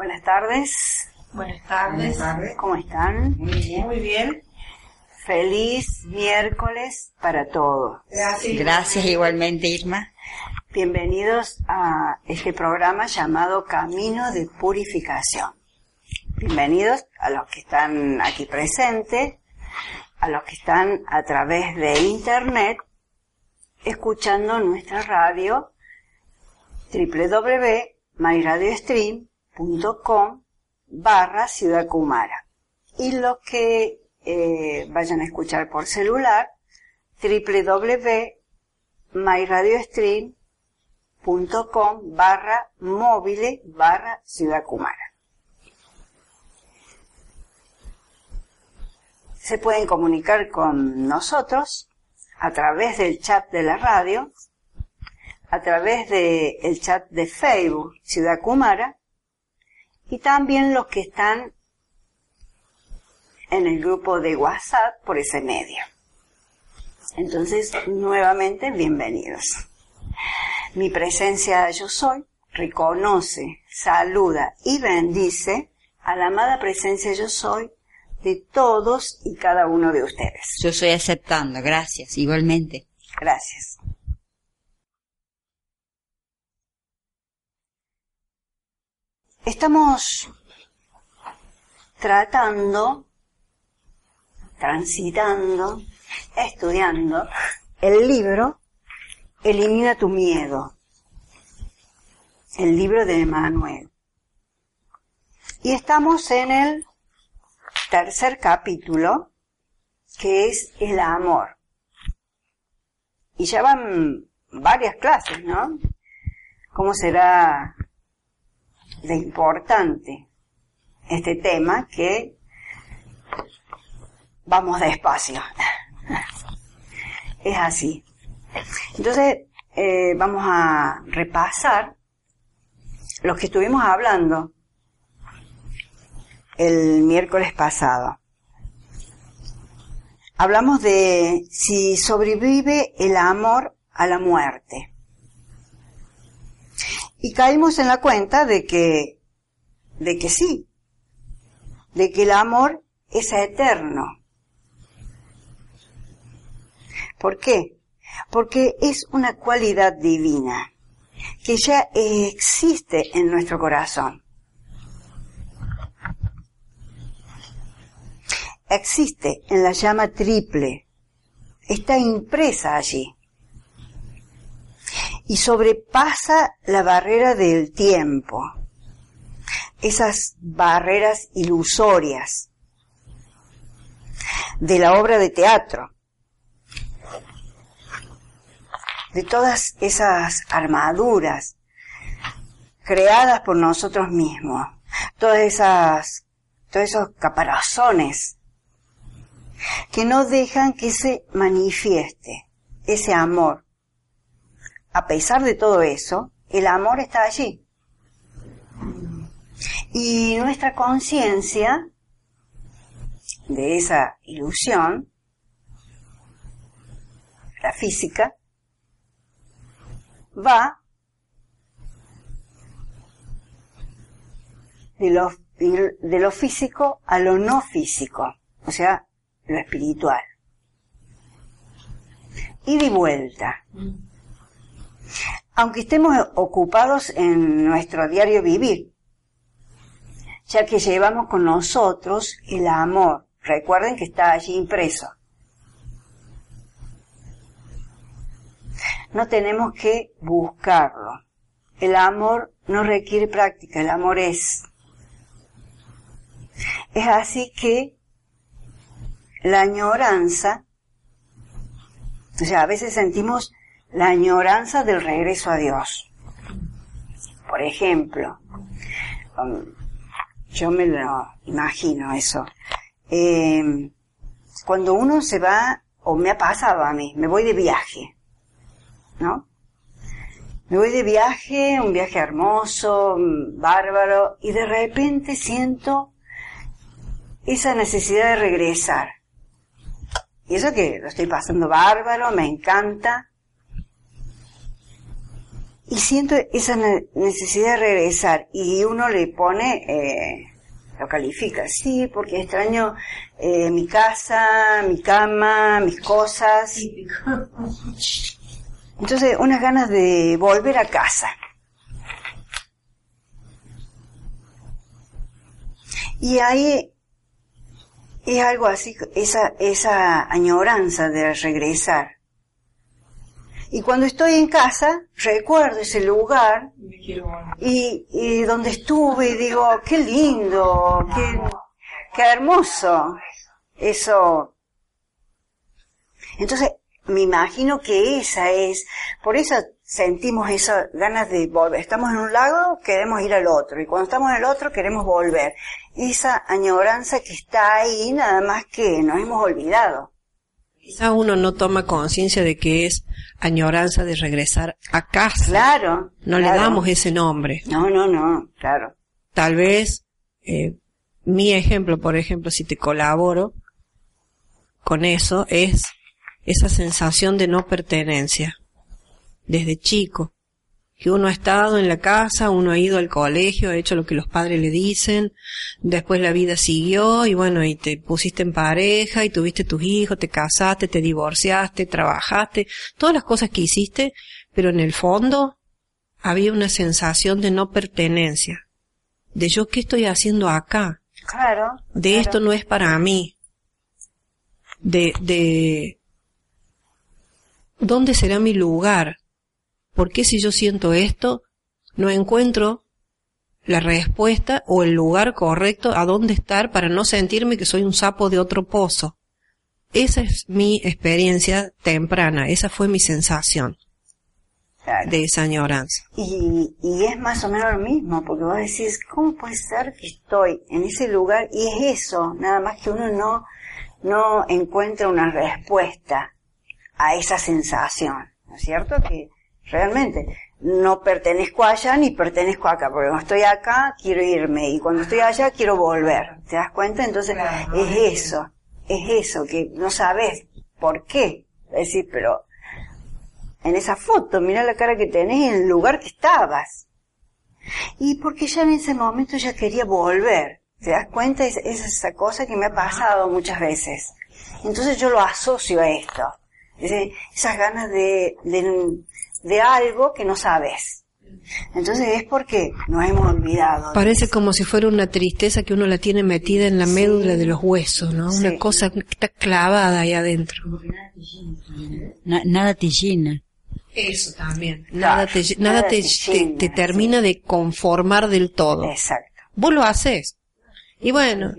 Buenas tardes. Buenas tardes. ¿Cómo están? Muy bien, muy bien. Feliz miércoles para todos. Gracias. Gracias igualmente, Irma. Bienvenidos a este programa llamado Camino de Purificación. Bienvenidos a los que están aquí presentes, a los que están a través de internet, escuchando nuestra radio www.myradiostream.com barra Ciudad Kumara. Y los que eh, vayan a escuchar por celular, www.myradiostream.com barra móvil barra Ciudad Kumara. Se pueden comunicar con nosotros a través del chat de la radio, a través del chat de Facebook Ciudad Kumara, y también los que están en el grupo de WhatsApp por ese medio. Entonces, nuevamente, bienvenidos. Mi presencia yo soy reconoce, saluda y bendice a la amada presencia yo soy de todos y cada uno de ustedes. Yo estoy aceptando, gracias, igualmente. Gracias. Estamos tratando, transitando, estudiando el libro Elimina tu miedo, el libro de Emanuel. Y estamos en el tercer capítulo, que es el amor. Y ya van varias clases, ¿no? ¿Cómo será de importante este tema que vamos despacio. es así. Entonces, eh, vamos a repasar lo que estuvimos hablando el miércoles pasado. Hablamos de si sobrevive el amor a la muerte. Y caímos en la cuenta de que, de que sí, de que el amor es eterno. ¿Por qué? Porque es una cualidad divina que ya existe en nuestro corazón. Existe en la llama triple. Está impresa allí y sobrepasa la barrera del tiempo, esas barreras ilusorias de la obra de teatro, de todas esas armaduras creadas por nosotros mismos, todas esas, todos esos caparazones que no dejan que se manifieste ese amor a pesar de todo eso, el amor está allí. Y nuestra conciencia de esa ilusión, la física, va de lo, de lo físico a lo no físico, o sea, lo espiritual. Y de vuelta aunque estemos ocupados en nuestro diario vivir, ya que llevamos con nosotros el amor. Recuerden que está allí impreso. No tenemos que buscarlo. El amor no requiere práctica, el amor es. Es así que la añoranza, o sea, a veces sentimos la añoranza del regreso a Dios. Por ejemplo, um, yo me lo imagino eso. Eh, cuando uno se va, o me ha pasado a mí, me voy de viaje, ¿no? Me voy de viaje, un viaje hermoso, bárbaro, y de repente siento esa necesidad de regresar. Y eso que lo estoy pasando bárbaro, me encanta. Y siento esa necesidad de regresar. Y uno le pone, eh, lo califica, sí, porque extraño eh, mi casa, mi cama, mis cosas. Entonces, unas ganas de volver a casa. Y ahí es algo así, esa, esa añoranza de regresar. Y cuando estoy en casa, recuerdo ese lugar y, y donde estuve y digo, qué lindo, qué, qué hermoso. Eso. Entonces, me imagino que esa es, por eso sentimos esas ganas de volver. Estamos en un lado, queremos ir al otro, y cuando estamos en el otro, queremos volver. Esa añoranza que está ahí, nada más que nos hemos olvidado. Quizá uno no toma conciencia de que es añoranza de regresar a casa. Claro. No le damos ese nombre. No, no, no, claro. Tal vez, eh, mi ejemplo, por ejemplo, si te colaboro con eso, es esa sensación de no pertenencia desde chico, que uno ha estado en la casa, uno ha ido al colegio, ha hecho lo que los padres le dicen, después la vida siguió y bueno, y te pusiste en pareja y tuviste tus hijos, te casaste, te divorciaste, trabajaste, todas las cosas que hiciste, pero en el fondo había una sensación de no pertenencia, de yo qué estoy haciendo acá, claro, de esto no es para mí, de, de, ¿dónde será mi lugar? ¿Por qué si yo siento esto, no encuentro la respuesta o el lugar correcto a dónde estar para no sentirme que soy un sapo de otro pozo? Esa es mi experiencia temprana, esa fue mi sensación de esa añoranza. Y, y es más o menos lo mismo, porque vos decís, ¿cómo puede ser que estoy en ese lugar? Y es eso, nada más que uno no, no encuentra una respuesta a esa sensación, ¿no es cierto? Que realmente no pertenezco allá ni pertenezco acá, porque cuando estoy acá quiero irme y cuando estoy allá quiero volver, ¿te das cuenta? Entonces es eso, es eso, que no sabes por qué. Es decir, pero en esa foto, mira la cara que tenés en el lugar que estabas. Y porque ya en ese momento ya quería volver. ¿Te das cuenta? Es, es esa cosa que me ha pasado muchas veces. Entonces yo lo asocio a esto esas ganas de, de, algo que no sabes. Entonces es porque nos hemos olvidado. Parece como si fuera una tristeza que uno la tiene metida en la médula de los huesos, ¿no? Una cosa que está clavada ahí adentro. nada te llena. Eso también. Nada, te, nada, te, te, termina de conformar del todo. Exacto. Vos lo haces. Y bueno.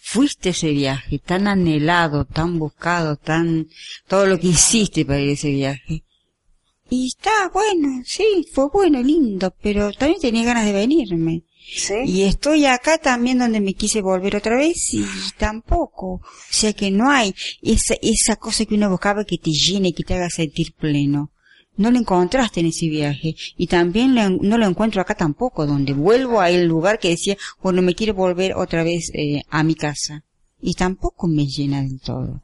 Fuiste ese viaje, tan anhelado, tan buscado, tan, todo lo que hiciste para ir a ese viaje. Y está bueno, sí, fue bueno, lindo, pero también tenía ganas de venirme. ¿Sí? Y estoy acá también donde me quise volver otra vez y tampoco. O sea que no hay esa, esa cosa que uno buscaba que te llene, que te haga sentir pleno no lo encontraste en ese viaje y también no lo encuentro acá tampoco, donde vuelvo a el lugar que decía, bueno, me quiero volver otra vez eh, a mi casa y tampoco me llena del todo.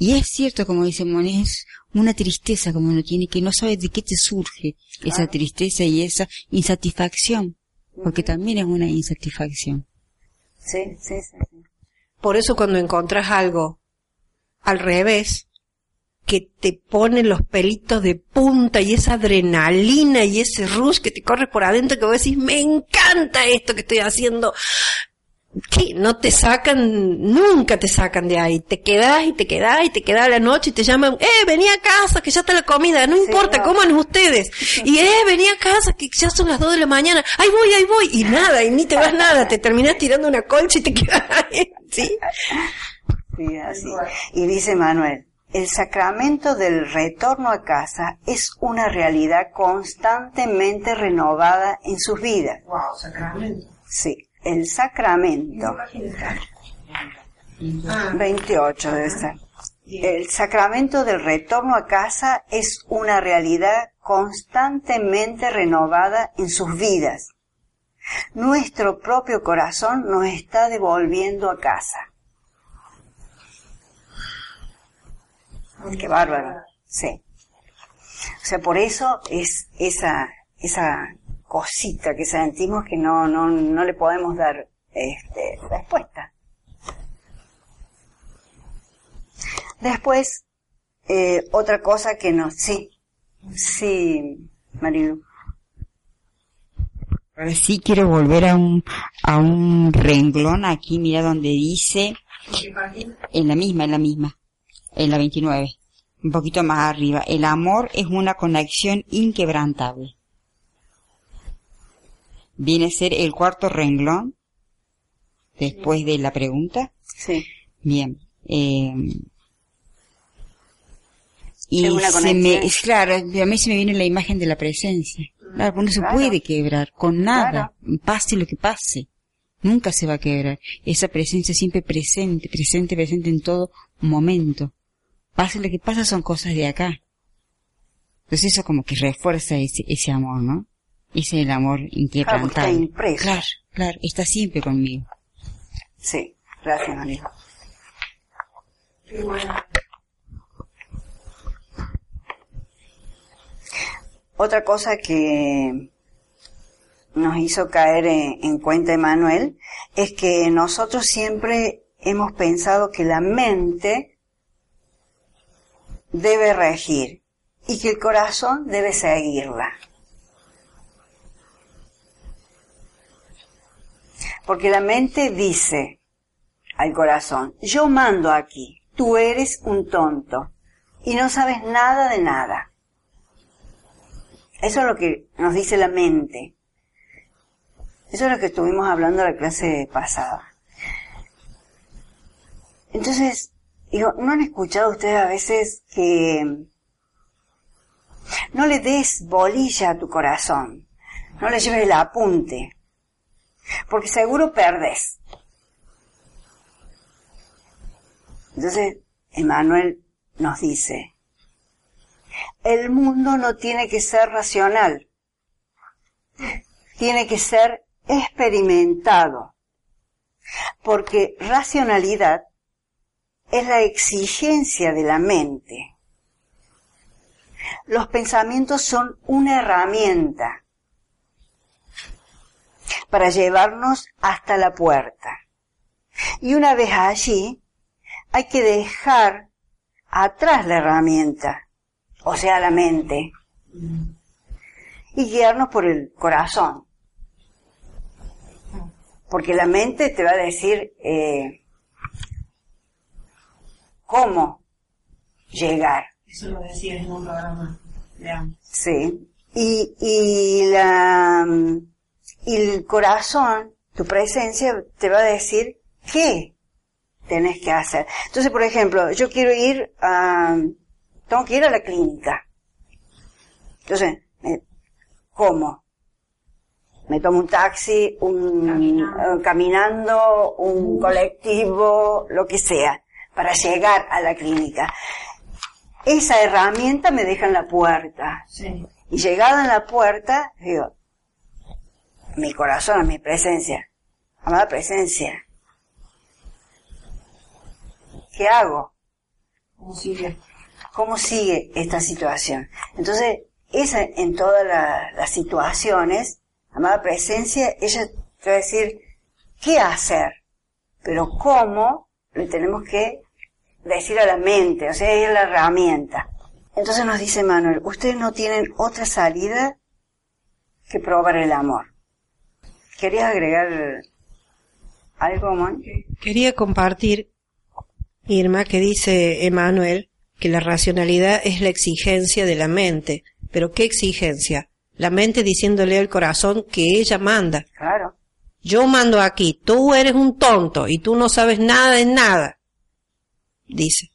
Y es cierto, como dice Monet, es una tristeza como uno tiene, que no sabe de qué te surge esa tristeza y esa insatisfacción, porque también es una insatisfacción. Sí, sí, sí. Por eso cuando encontras algo al revés, que te pone los pelitos de punta y esa adrenalina y ese rush que te corre por adentro que vos decís, me encanta esto que estoy haciendo. Que no te sacan, nunca te sacan de ahí. Te quedás y te quedás y te quedás a la noche y te llaman, eh, vení a casa que ya está la comida, no importa, coman ustedes. Y eh, vení a casa que ya son las dos de la mañana, ahí voy, ahí voy. Y nada, y ni te vas nada, te terminás tirando una colcha y te quedas ahí. ¿Sí? Sí, así. Y dice Manuel, el sacramento del retorno a casa es una realidad constantemente renovada en sus vidas. Wow, sacramento. Sí, el sacramento. Ah, 28 debe ser. El sacramento del retorno a casa es una realidad constantemente renovada en sus vidas. Nuestro propio corazón nos está devolviendo a casa. Qué bárbaro. Sí. O sea, por eso es esa, esa cosita que sentimos que no, no, no le podemos dar este, respuesta. Después, eh, otra cosa que nos, sí, sí, Marilu. Sí quiero volver a un, a un renglón aquí, mira donde dice, en la misma, en la misma, en la 29, un poquito más arriba, el amor es una conexión inquebrantable. Viene a ser el cuarto renglón, después de la pregunta. Sí. Bien. Eh, y se me, es claro, a mí se me viene la imagen de la presencia. Claro, porque no se Claro. puede quebrar con nada, pase lo que pase. Nunca se va a quebrar. Esa presencia siempre presente, presente, presente en todo momento. Pase lo que pasa son cosas de acá. Entonces eso como que refuerza ese, ese amor, ¿no? Es el amor Claro, inquebrantable. está impreso. Claro, claro, está siempre conmigo. Sí, gracias Marilu. Otra cosa que nos hizo caer en, en cuenta Emanuel es que nosotros siempre hemos pensado que la mente debe regir y que el corazón debe seguirla. Porque la mente dice al corazón, yo mando aquí, tú eres un tonto y no sabes nada de nada. Eso es lo que nos dice la mente. Eso es lo que estuvimos hablando en la clase pasada. Entonces, digo, ¿no han escuchado ustedes a veces que no le des bolilla a tu corazón? No le lleves el apunte. Porque seguro perdes. Entonces, Emmanuel nos dice, el mundo no tiene que ser racional, tiene que ser experimentado, porque racionalidad es la exigencia de la mente. Los pensamientos son una herramienta para llevarnos hasta la puerta. Y una vez allí, hay que dejar atrás la herramienta, o sea, la mente, y guiarnos por el corazón. Porque la mente te va a decir eh, cómo llegar. Eso lo decías en un programa de. Sí. Y, y la, y el corazón, tu presencia, te va a decir qué tenés que hacer. Entonces, por ejemplo, yo quiero ir a, tengo que ir a la clínica. Entonces, ¿cómo? Me tomo un taxi, un, Caminando. eh, caminando, un colectivo, lo que sea, para llegar a la clínica. Esa herramienta me deja en la puerta. Sí. Y llegada en la puerta, digo, mi corazón, mi presencia, amada presencia, ¿qué hago? ¿Cómo sigue? ¿Cómo sigue esta situación? Entonces, esa, en todas la- las situaciones, amada presencia, ella te va a decir, ¿qué hacer? Pero cómo le tenemos que decir a la mente, o sea, es la herramienta. Entonces nos dice Manuel, ustedes no tienen otra salida que probar el amor. ¿Querías agregar algo, Mon? Quería compartir, Irma, que dice Emanuel que la racionalidad es la exigencia de la mente. ¿Pero qué exigencia? La mente diciéndole al corazón que ella manda. Claro, Yo mando aquí, tú eres un tonto y tú no sabes nada de nada. Dice.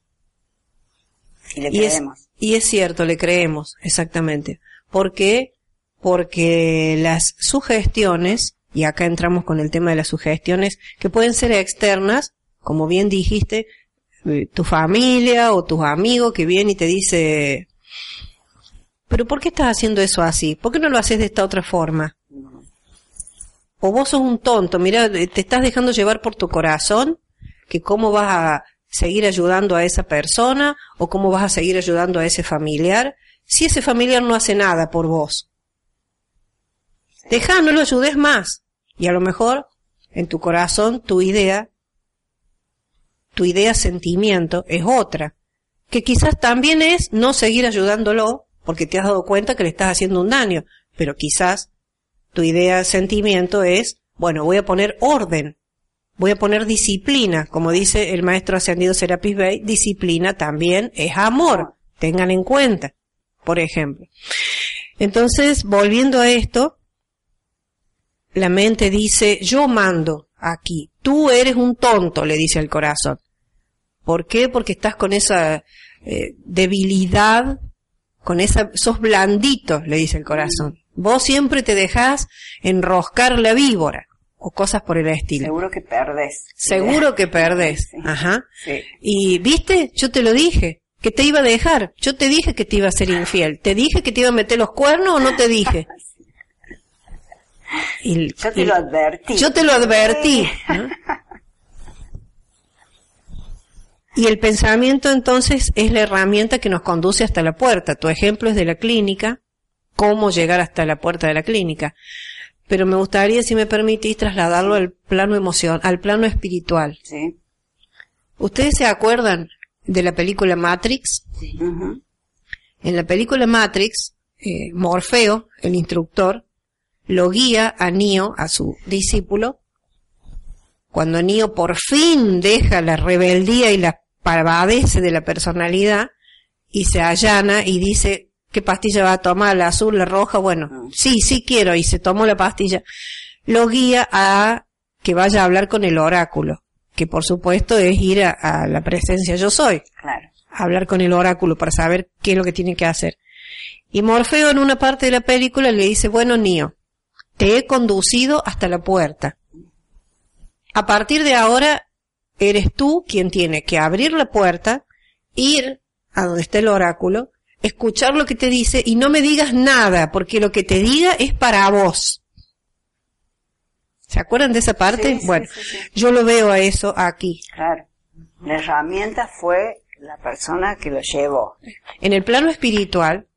Y le Y es, creemos. y es cierto, le creemos, exactamente. ¿Por qué? Porque las sugestiones, y acá entramos con el tema de las sugestiones, que pueden ser externas, como bien dijiste, eh, tu familia o tus amigos que vienen y te dice, pero ¿por qué estás haciendo eso así? ¿Por qué no lo haces de esta otra forma? O vos sos un tonto, mira, te estás dejando llevar por tu corazón, que cómo vas a seguir ayudando a esa persona o cómo vas a seguir ayudando a ese familiar si ese familiar no hace nada por vos. Deja, no lo ayudes más. Y a lo mejor en tu corazón tu idea, tu idea sentimiento es otra, que quizás también es no seguir ayudándolo porque te has dado cuenta que le estás haciendo un daño, pero quizás tu idea sentimiento es, bueno, voy a poner orden, voy a poner disciplina, como dice el maestro ascendido Serapis Bey, disciplina también es amor, tengan en cuenta, por ejemplo. Entonces, volviendo a esto, la mente dice, yo mando aquí, tú eres un tonto, le dice al corazón. ¿Por qué? Porque estás con esa eh, debilidad, con esa, sos blandito, le dice el corazón. Vos siempre te dejás enroscar la víbora, o cosas por el estilo. Seguro que perdés. Seguro que perdés. Sí. Ajá. Sí. Y, viste, yo te lo dije, que te iba a dejar. Yo te dije que te iba a ser infiel. ¿Te dije que te iba a meter los cuernos o no te dije? Y- Yo te lo advertí. Yo te lo advertí. ¿no? Y el pensamiento entonces es la herramienta que nos conduce hasta la puerta. Tu ejemplo es de la clínica, cómo llegar hasta la puerta de la clínica. Pero me gustaría, si me permitís, trasladarlo al plano emocional, al plano espiritual. Sí. ¿Ustedes se acuerdan de la película Matrix? Ujú. En la película Matrix, eh, Morfeo, el instructor, lo guía a Neo, a su discípulo, cuando Neo por fin deja la rebeldía y la pavadez de la personalidad y se allana y dice, ¿qué pastilla va a tomar? ¿La azul, la roja? Bueno, sí, sí quiero, y se tomó la pastilla. Lo guía a que vaya a hablar con el oráculo, que por supuesto es ir a, a la presencia yo soy Claro. hablar con el oráculo para saber qué es lo que tiene que hacer. Y Morfeo en una parte de la película le dice, bueno, Neo, te he conducido hasta la puerta. A partir de ahora, eres tú quien tiene que abrir la puerta, ir a donde está el oráculo, escuchar lo que te dice y no me digas nada, porque lo que te diga es para vos. ¿Se acuerdan de esa parte? Sí, sí, bueno, sí, yo lo veo a eso aquí. Claro. La herramienta fue la persona que lo llevó. En el plano espiritual,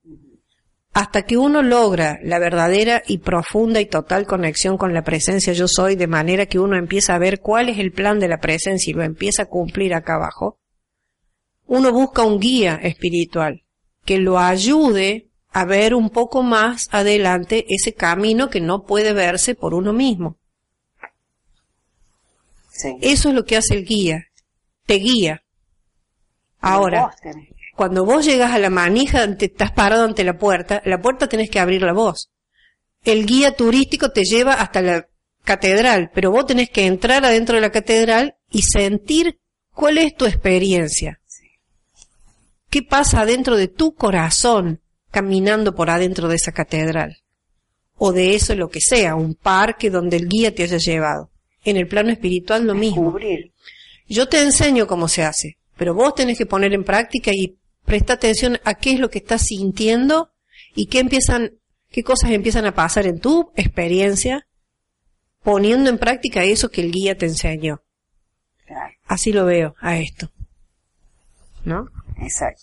hasta que uno logra la verdadera y profunda y total conexión con la presencia yo soy, de manera que uno empieza a ver cuál es el plan de la presencia y lo empieza a cumplir acá abajo, uno busca un guía espiritual que lo ayude a ver un poco más adelante ese camino que no puede verse por uno mismo. Sí. Eso es lo que hace el guía, te guía. Ahora, Vos tenés que- cuando vos llegas a la manija, te estás parado ante la puerta, la puerta tenés que abrirla vos. El guía turístico te lleva hasta la catedral, pero vos tenés que entrar adentro de la catedral y sentir cuál es tu experiencia. ¿Qué pasa adentro de tu corazón caminando por adentro de esa catedral? O de eso lo que sea, un parque donde el guía te haya llevado. En el plano espiritual lo mismo. Descubrir. Yo te enseño cómo se hace, pero vos tenés que poner en práctica y presta atención a qué es lo que estás sintiendo y qué empiezan, qué cosas empiezan a pasar en tu experiencia, poniendo en práctica eso que el guía te enseñó. Claro. Así lo veo a esto. ¿No? Exacto.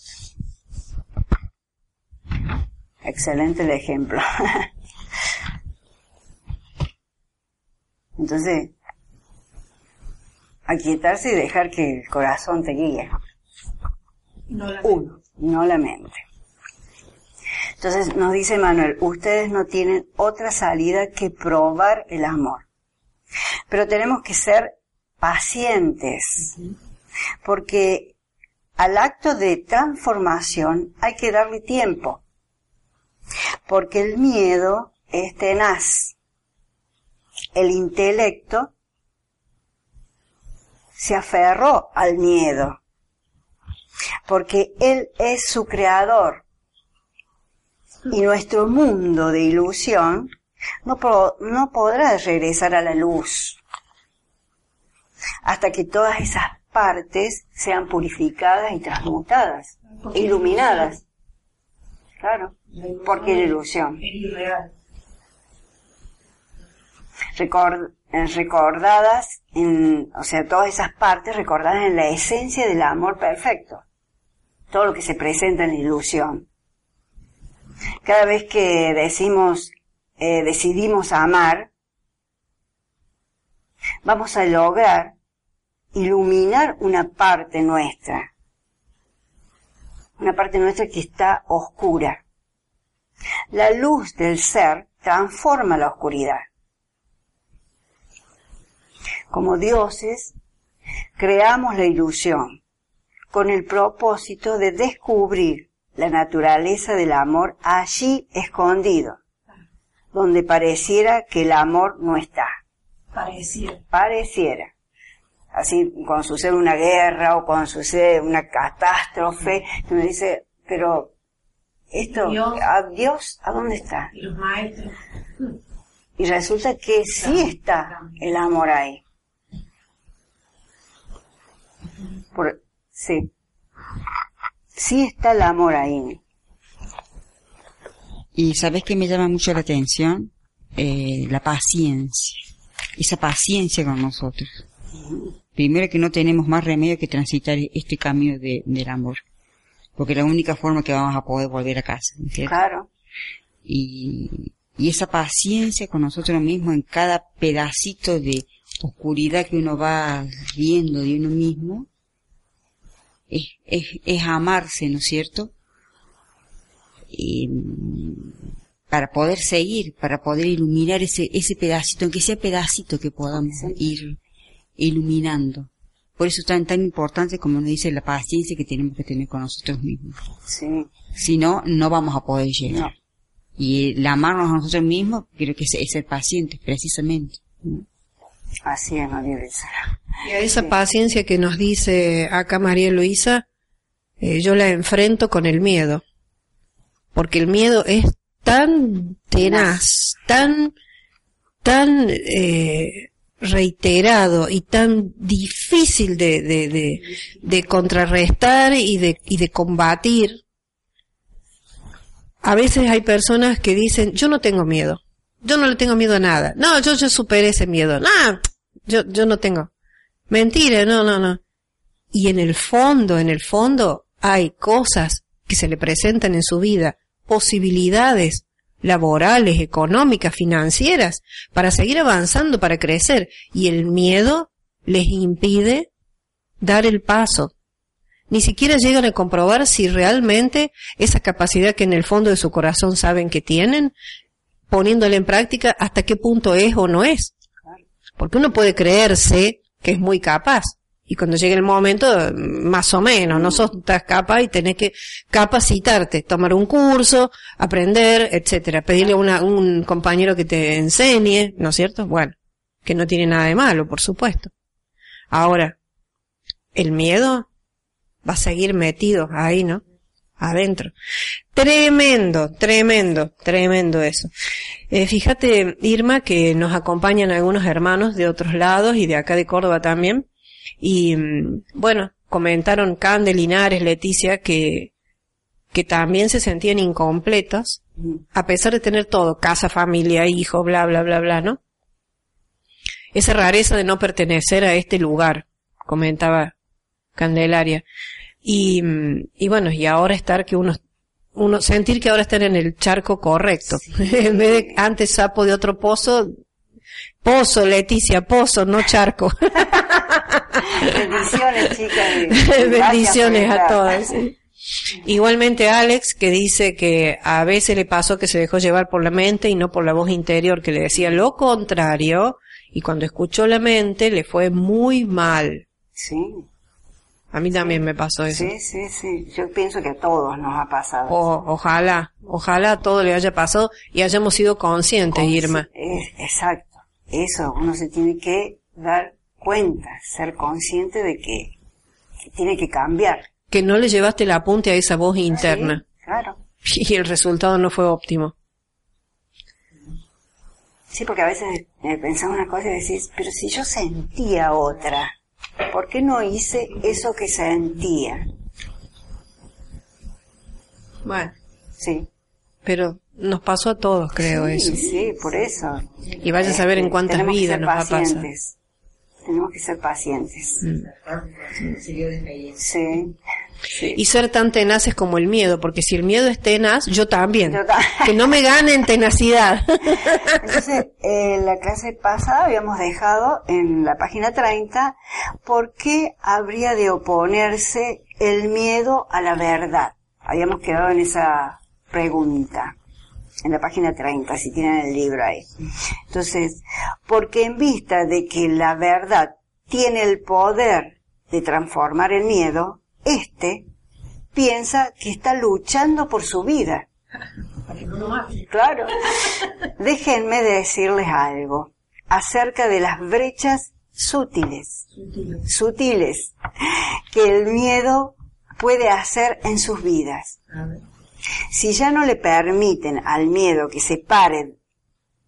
Excelente el ejemplo. Entonces, aquietarse y dejar que el corazón te guíe. No la Uno, no la mente. Entonces nos dice Manuel, ustedes no tienen otra salida que probar el amor. Pero tenemos que ser pacientes, porque al acto de transformación hay que darle tiempo, porque el miedo es tenaz. El intelecto se aferró al miedo Porque Él es su creador. Y nuestro mundo de ilusión no, po- no podrá regresar a la luz hasta que todas esas partes sean purificadas y transmutadas, iluminadas. Claro, porque la ilusión. Es irreal. Record- eh, recordadas en, o sea, todas esas partes recordadas en la esencia del amor perfecto. Todo lo que se presenta en la ilusión. Cada vez que decimos, eh, decidimos amar, vamos a lograr iluminar una parte nuestra. Una parte nuestra que está oscura. La luz del ser transforma la oscuridad. Como dioses, creamos la ilusión con el propósito de descubrir la naturaleza del amor allí escondido, donde pareciera que el amor no está. Pareciera. Pareciera. Así, cuando sucede una guerra o cuando sucede una catástrofe, uno dice, pero esto, Dios. ¿a Dios a dónde está? Y los maestros. Y resulta que sí está el amor ahí. Por, sí. Sí está el amor ahí. Y sabes que me llama mucho la atención Eh, la paciencia, esa paciencia con nosotros. Primero que no tenemos más remedio que transitar este camino de- del amor, porque es la única forma que vamos a poder volver a casa. Claro. y, y esa paciencia con nosotros mismos en cada pedacito de oscuridad que uno va viendo de uno mismo, es, es, es amarse, ¿no es cierto? Y, mm, para poder seguir, para poder iluminar ese, ese pedacito, aunque sea pedacito que podamos ir iluminando. Por eso es tan, tan importante, como nos dice, la paciencia que tenemos que tener con nosotros mismos. Sí. Si no, no vamos a poder llegar. No. Y el amarnos a nosotros mismos, creo que es, es ser pacientes, precisamente. Así es, María Luisa. Y a esa paciencia que nos dice acá María Luisa, eh, yo la enfrento con el miedo. Porque el miedo es tan tenaz, tan, tan eh, reiterado y tan difícil de, de, de, de contrarrestar y de, y de combatir. A veces hay personas que dicen, yo no tengo miedo. Yo no le tengo miedo a nada. No, yo, yo superé ese miedo. No, yo, yo no tengo. Mentira, no, no, no. Y en el fondo, en el fondo, hay cosas que se le presentan en su vida, posibilidades laborales, económicas, financieras, para seguir avanzando, para crecer. Y el miedo les impide dar el paso. Ni siquiera llegan a comprobar si realmente esa capacidad que en el fondo de su corazón saben que tienen, poniéndola en práctica, hasta qué punto es o no es. Porque uno puede creerse que es muy capaz. Y cuando llegue el momento, más o menos, no sos tan capaz y tenés que capacitarte, tomar un curso, aprender, etcétera, pedirle a un compañero que te enseñe, ¿no es cierto? Bueno, que no tiene nada de malo, por supuesto. Ahora, el miedo va a seguir metido ahí, ¿no? Adentro. Tremendo, tremendo, tremendo eso. Eh, fíjate, Irma, que nos acompañan algunos hermanos de otros lados y de acá de Córdoba también. Y mm, bueno, comentaron Cande, Linares, Leticia, que, que también se sentían incompletos, a pesar de tener todo, casa, familia, hijo, bla, bla, bla, bla, ¿no? Esa rareza de no pertenecer a este lugar, comentaba Candelaria. Y, mm, y bueno, y ahora estar que uno, uno, sentir que ahora están en el charco correcto. en vez de antes sapo de otro pozo, pozo, Leticia, pozo, no charco. Bendiciones, chicas. Bendiciones a todas. Igualmente Alex, que dice que a veces le pasó que se dejó llevar por la mente y no por la voz interior que le decía lo contrario, y cuando escuchó la mente le fue muy mal. Sí, A mí también me pasó eso. sí, sí, sí. Yo pienso que a todos nos ha pasado. O- ojalá, ojalá todo le haya pasado y hayamos sido conscientes, Consci- Irma. es- exacto. Eso, uno se tiene que dar cuenta, ser consciente de que, que tiene que cambiar. que no le llevaste el apunte a esa voz interna Sí, claro. y el resultado no fue óptimo. Sí, porque a veces eh, pensás una cosa y decís, pero si yo sentía otra, ¿por qué no hice eso que sentía? Bueno, Sí. pero nos pasó a todos, creo sí, eso. Sí, por eso. Y vaya a saber en cuántas tenemos vidas nos va a pasar. pacientes. Tenemos que ser pacientes. Mm. Sí. Sí. Y ser tan tenaces como el miedo, porque si el miedo es tenaz, yo también. Yo ta- Que no me gane en tenacidad. Entonces, en la clase pasada habíamos dejado en la página 30 por qué habría de oponerse el miedo a la verdad. Habíamos quedado en esa pregunta, en la página 30, si tienen el libro ahí. Entonces, porque en vista de que la verdad tiene el poder de transformar el miedo, este piensa que está luchando por su vida. Claro. Déjenme decirles algo acerca de las brechas sutiles, sutiles, que el miedo puede hacer en sus vidas. Si ya no le permiten al miedo que se pare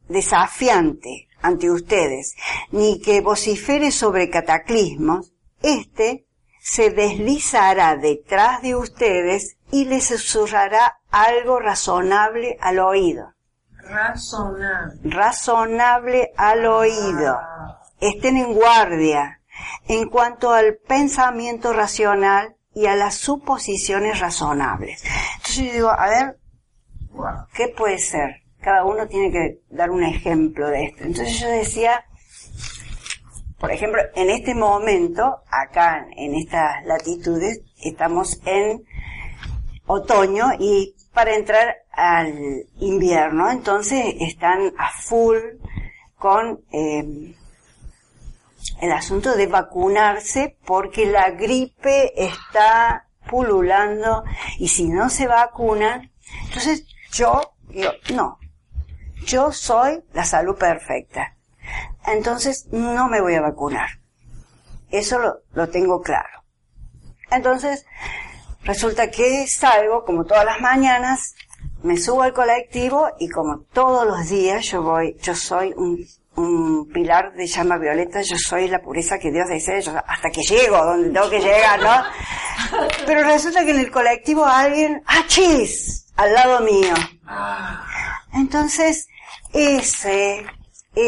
desafiante ante ustedes, ni que vocifere sobre cataclismos, éste se deslizará detrás de ustedes y les susurrará algo razonable al oído. Razonable. Razonable al oído. Estén en guardia en cuanto al pensamiento racional y a las suposiciones razonables. Entonces yo digo, a ver, ¿qué puede ser? Cada uno tiene que dar un ejemplo de esto. Entonces yo decía, por ejemplo, en este momento, acá en estas latitudes, estamos en otoño y para entrar al invierno, entonces están a full con eh, el asunto de vacunarse porque la gripe está pululando y si no se vacunan, entonces yo digo, no, yo soy la salud perfecta. Entonces no me voy a vacunar. Eso lo, lo tengo claro. Entonces, resulta que salgo como todas las mañanas, me subo al colectivo y como todos los días yo voy, yo soy un, un pilar de llama violeta, yo soy la pureza que Dios desea, yo hasta que llego donde tengo que llegar, ¿no? Pero resulta que en el colectivo alguien, ¡ah, chis! Al lado mío. Entonces, ese,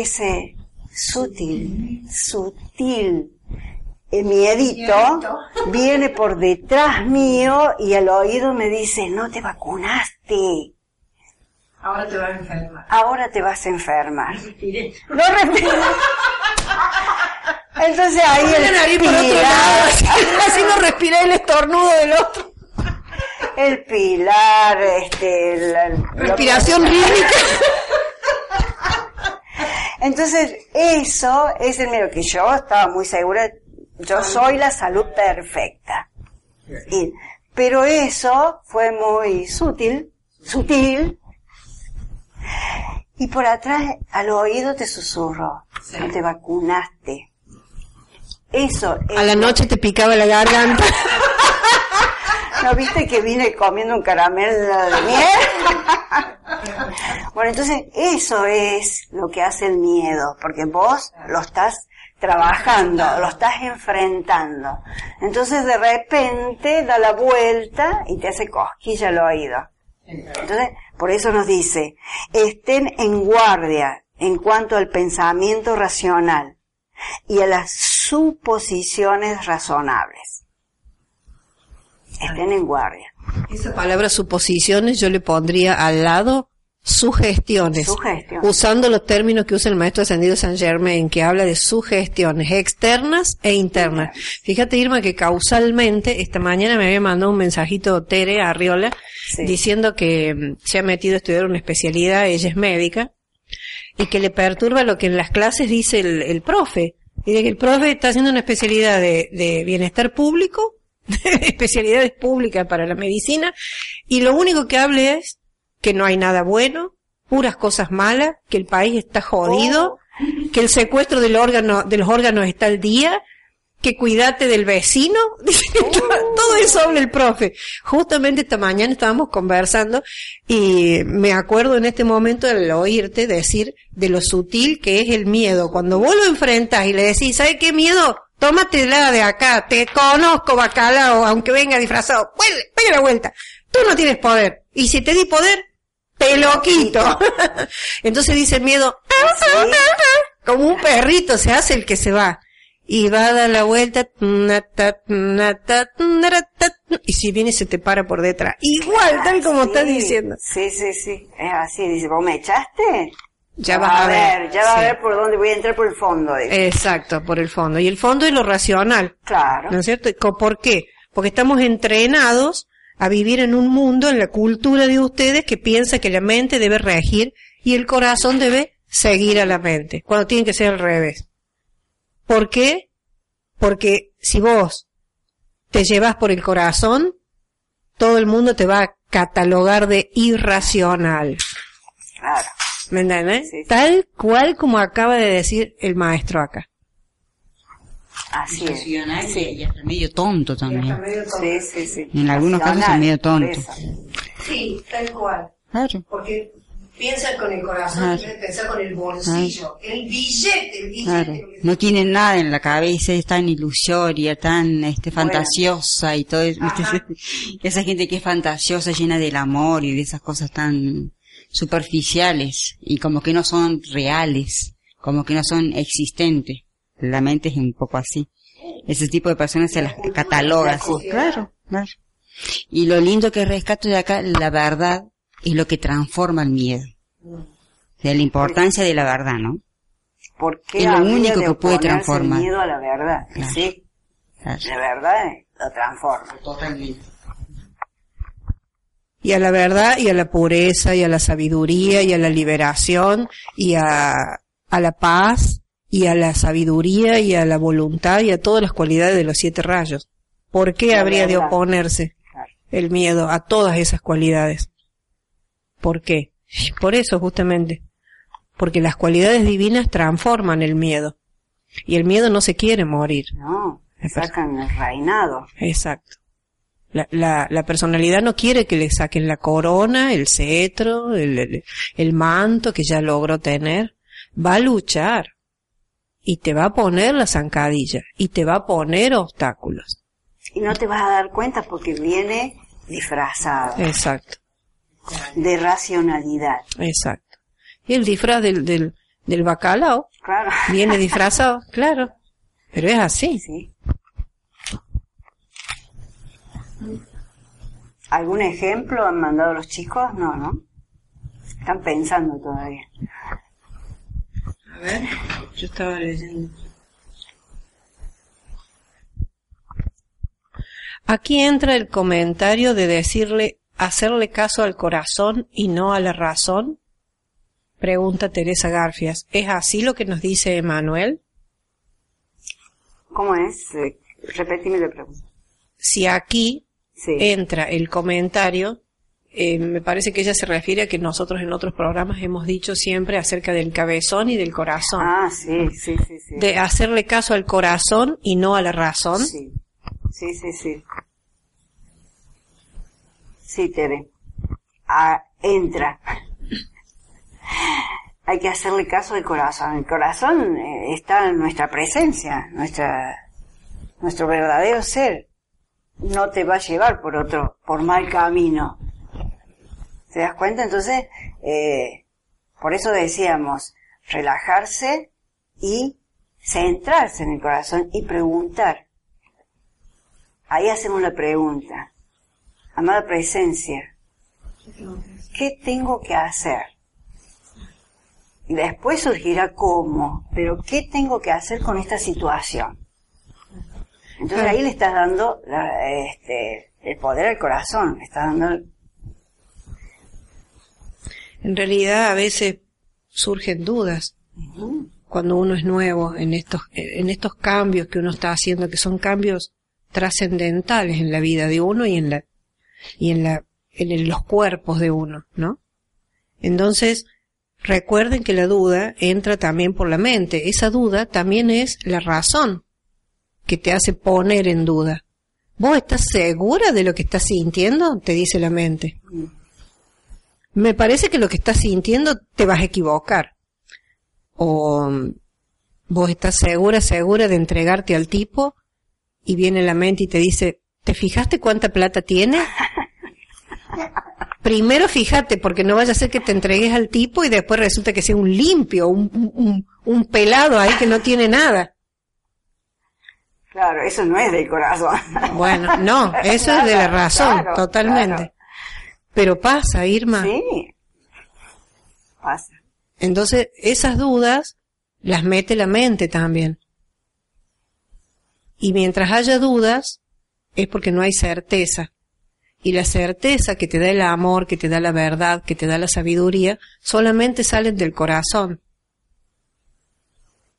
ese sutil, sutil eh, miedito viene por detrás mío y al oído me dice, no te vacunaste, Ahora te vas a enfermar. ahora te vas a enfermar. No respires. Entonces ahí el nariz por otro lado, pilar, así no respiré el estornudo del otro. el pilar, este, la- Respiración rítmica. Entonces, eso es el miedo que yo estaba muy segura, yo soy la salud perfecta. Y- pero eso fue muy sutil, sutil, y por atrás al oído te susurro, no te vacunaste. Eso es A la noche te picaba la garganta. ¿No viste que vine comiendo un caramelo de miel? bueno, entonces eso es lo que hace el miedo, porque vos lo estás trabajando, lo estás enfrentando. Entonces de repente da la vuelta y te hace cosquilla al oído. Entonces, por eso nos dice, estén en guardia en cuanto al pensamiento racional y a las suposiciones razonables. Estén en guardia. Esa palabra suposiciones yo le pondría al lado sugestiones. Sugestiones. Usando los términos que usa el maestro ascendido San Germain, que habla de sugestiones externas e internas. Fíjate, Irma, que causalmente esta mañana me había mandado un mensajito Tere Arriola Sí. diciendo que mm, se ha metido a estudiar una especialidad, ella es médica, y que le perturba lo que en las clases dice el, el profe. Dice que el profe está haciendo una especialidad de, de bienestar público, especialidades públicas para la medicina, y lo único que hable es que no hay nada bueno, puras cosas malas, que el país está jodido, que el secuestro del órgano, de los órganos está al día, que cuídate del vecino. Dice, todo eso habla el profe. Justamente esta mañana estábamos conversando y me acuerdo en este momento al oírte decir de lo sutil que es el miedo. Cuando vos lo enfrentas y le decís, ¿sabes qué miedo? Tómatela de acá, te conozco bacalao, aunque venga disfrazado. Vuelve, pega la vuelta. Tú no tienes poder. Y si te di poder, te lo quito. Entonces dice el miedo, como un perrito se hace el que se va. Y va a dar la vuelta, y si viene se te para por detrás. Igual, tal como estás diciendo. Sí, sí, sí. Es así. Dice, ¿vos me echaste? Ya vas a ver. Ya vas a ver por dónde voy a entrar por el fondo. dice. Exacto, por el fondo. Y el fondo es lo racional. claro. ¿No es cierto? ¿Por qué? Porque estamos entrenados a vivir en un mundo, en la cultura de ustedes, que piensa que la mente debe regir y el corazón debe seguir a la mente, cuando tiene que ser al revés. ¿Por qué? Porque si vos te llevas por el corazón, todo el mundo te va a catalogar de irracional. Claro. ¿Me entiendes? Sí, sí. Tal cual como acaba de decir el maestro acá. Así es. Y hasta medio tonto también. Sí, sí, sí. En algunos casos es medio tonto. Sí, tal cual. Claro. Porque piensa con el corazón, Claro. pensar con el bolsillo. El billete, el billete. Claro, no tienen nada en la cabeza, es tan ilusoria, tan este fantasiosa y todo eso. Esa gente que es fantasiosa, llena del amor y de esas cosas tan superficiales y como que no son reales, como que no son existentes. La mente es un poco así. Ese tipo de personas se las cataloga así. Claro, claro. Y lo lindo que rescato de acá, la verdad es lo que transforma el miedo. De la importancia de la verdad, ¿no? ¿Por qué Es lo único que puede el transformar. miedo a la verdad? Claro. Sí, Claro. la verdad eh, lo transforma. Totalmente. Y a la verdad, y a la pureza, y a la sabiduría, y a la liberación, y a, a la paz, y a la sabiduría, y a la voluntad, y a todas las cualidades de los siete rayos. ¿Por qué La habría de oponerse el miedo a todas esas cualidades? ¿Por qué? Por eso justamente. Porque las cualidades divinas transforman el miedo. Y el miedo no se quiere morir. No, sacan el reinado. Exacto. La, la, la personalidad no quiere que le saquen la corona, el cetro, el, el, el manto que ya logró tener. Va a luchar. Y te va a poner la zancadilla. Y te va a poner obstáculos. Y no te vas a dar cuenta porque viene disfrazado Exacto. de racionalidad. Exacto. Y el disfraz del, del, del bacalao Claro. viene disfrazado, claro. Pero es así. Sí. ¿Algún ejemplo han mandado los chicos? No, ¿no? Están pensando todavía. A ver, yo estaba leyendo. Aquí entra el comentario de decirle, hacerle caso al corazón y no a la razón. Pregunta Teresa Garfias. ¿Es así lo que nos dice Emanuel? ¿Cómo es? Eh, repetime la pregunta. Si aquí Sí. entra el comentario, eh, me parece que ella se refiere a que nosotros en otros programas hemos dicho siempre acerca del cabezón y del corazón. ah, sí, sí, sí, sí. De hacerle caso al corazón y no a la razón. Sí, sí, sí, sí. Sí, Tere. Ah, entra. Hay que hacerle caso al corazón. El corazón eh, está en nuestra presencia, nuestra, nuestro verdadero ser. No te va a llevar por otro, por mal camino. ¿Te das cuenta? Entonces, eh, por eso decíamos, relajarse y centrarse en el corazón y preguntar. Ahí hacemos la pregunta. Amada presencia, ¿qué tengo que hacer? Después surgirá cómo, pero ¿qué tengo que hacer con esta situación? Entonces ahí le estás dando la- este, el poder al corazón, le estás dando En realidad a veces surgen dudas cuando uno es nuevo en estos, en estos cambios que uno está haciendo, que son cambios trascendentales en la vida de uno y en la, y en la, en los cuerpos de uno, ¿no? Entonces, recuerden que la duda entra también por la mente. Esa duda también es la razón que te hace poner en duda. ¿Vos estás segura de lo que estás sintiendo? Te dice la mente. Me parece que lo que estás sintiendo te vas a equivocar. O mm, vos estás segura, segura de entregarte al tipo y viene la mente y te dice, ¿te fijaste cuánta plata tiene? Primero fíjate, porque no vaya a ser que te entregues al tipo y después resulta que sea un limpio, un, un, un pelado ahí que no tiene nada. Claro, eso no es del corazón. Bueno, no, eso es de la razón, Claro, totalmente. claro. Pero pasa, Irma. Sí. Pasa. Entonces, esas dudas las mete la mente también. Y mientras haya dudas, es porque no hay certeza. Y la certeza que te da el amor, que te da la verdad, que te da la sabiduría, solamente salen del corazón.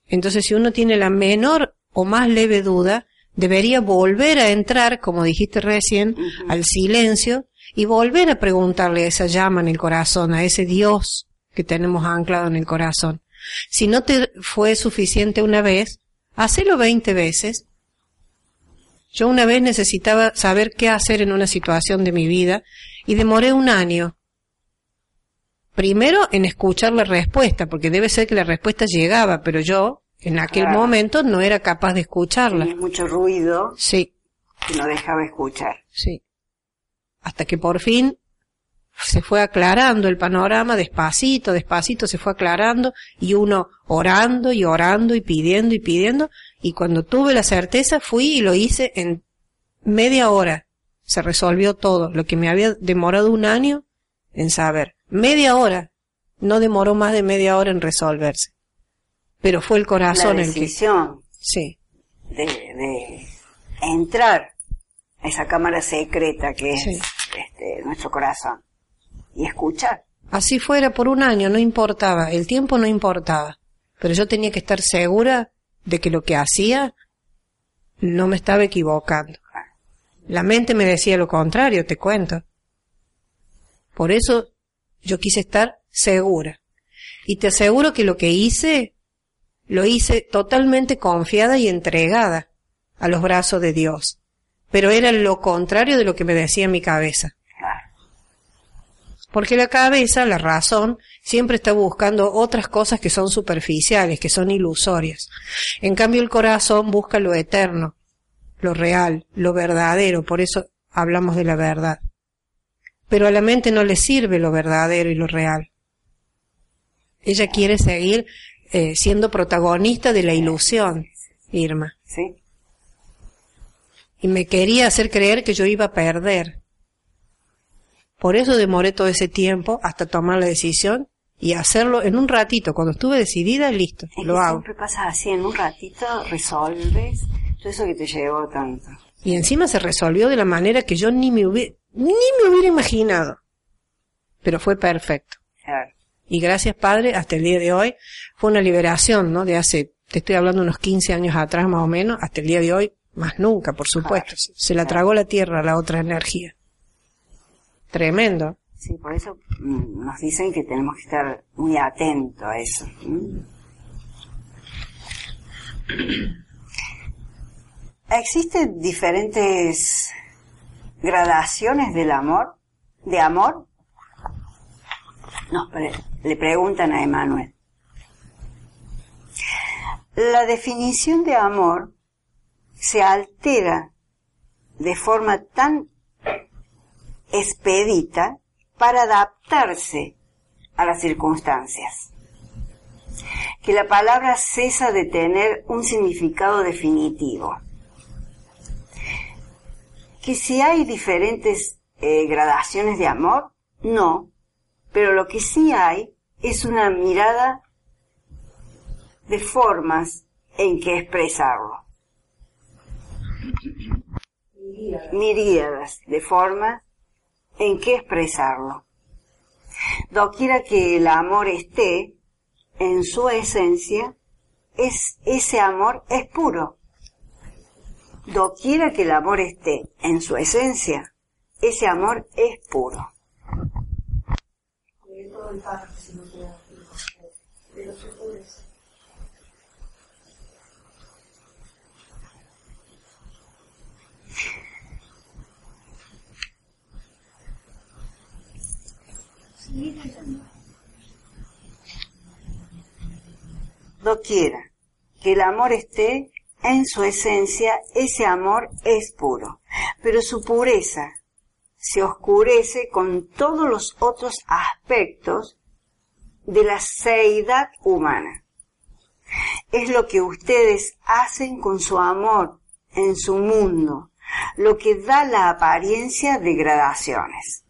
Entonces, si uno tiene la menor o más leve duda, debería volver a entrar, como dijiste recién, al silencio y volver a preguntarle a esa llama en el corazón, a ese Dios que tenemos anclado en el corazón. Si no te fue suficiente una vez, hacelo veinte veces. Yo una vez necesitaba saber qué hacer en una situación de mi vida y demoré un año. Primero en escuchar la respuesta, porque debe ser que la respuesta llegaba, pero yo en aquel Claro. momento no era capaz de escucharla. Tenía mucho ruido Sí, que no dejaba escuchar. sí. Hasta que por fin se fue aclarando el panorama, despacito, despacito se fue aclarando y uno orando y orando y pidiendo y pidiendo y cuando tuve la certeza fui y lo hice en media hora. Se resolvió todo, lo que me había demorado un año en saber. Media hora. No demoró más de media hora en resolverse. Pero fue el corazón la el que... decisión Sí, de, de entrar a esa cámara secreta que es Sí. este, nuestro corazón y escuchar. Así fuera por un año, no importaba, el tiempo no importaba, pero yo tenía que estar segura de que lo que hacía no me estaba equivocando. La mente me decía lo contrario, te cuento. Por eso yo quise estar segura. Y te aseguro que lo que hice, lo hice totalmente confiada y entregada a los brazos de Dios. Pero era lo contrario de lo que me decía mi cabeza. Porque la cabeza, la razón, siempre está buscando otras cosas que son superficiales, que son ilusorias. En cambio el corazón busca lo eterno, lo real, lo verdadero, por eso hablamos de la verdad. Pero a la mente no le sirve lo verdadero y lo real. Ella quiere seguir eh, siendo protagonista de la ilusión, Irma. ¿Sí? Y me quería hacer creer que yo iba a perder. Por eso demoré todo ese tiempo hasta tomar la decisión y hacerlo en un ratito. Cuando estuve decidida, listo, Es lo que hago. siempre pasa así, en un ratito resolves todo eso que te llevó tanto. Y encima se resolvió de la manera que yo ni me hubiera, ni me hubiera imaginado. Pero fue perfecto. Claro. Y gracias Padre, hasta el día de hoy, fue una liberación, ¿no? De hace, te estoy hablando unos 15 años atrás más o menos, hasta el día de hoy, más nunca, por supuesto. Se- Se la tragó la tierra la otra energía. Tremendo. Sí, por eso mm, nos dicen que tenemos que estar muy atentos a eso. ¿Existen diferentes gradaciones del amor? ¿De amor? Nos pre- le preguntan a Emanuel. La definición de amor se altera de forma tan expedita para adaptarse a las circunstancias. Que la palabra cesa de tener un significado definitivo. Que si hay diferentes eh, gradaciones de amor, no, pero lo que sí hay es una mirada de formas en que expresarlo. Miríadas de formas en qué expresarlo. Doquiera que el amor esté en su esencia, es, ese amor es puro. Doquiera que el amor esté en su esencia, ese amor es puro si no quiero de los que el amor esté en su esencia, ese amor es puro, pero su pureza se oscurece con todos los otros aspectos de la seidad humana. Es lo que ustedes hacen con su amor en su mundo, lo que da la apariencia de gradaciones.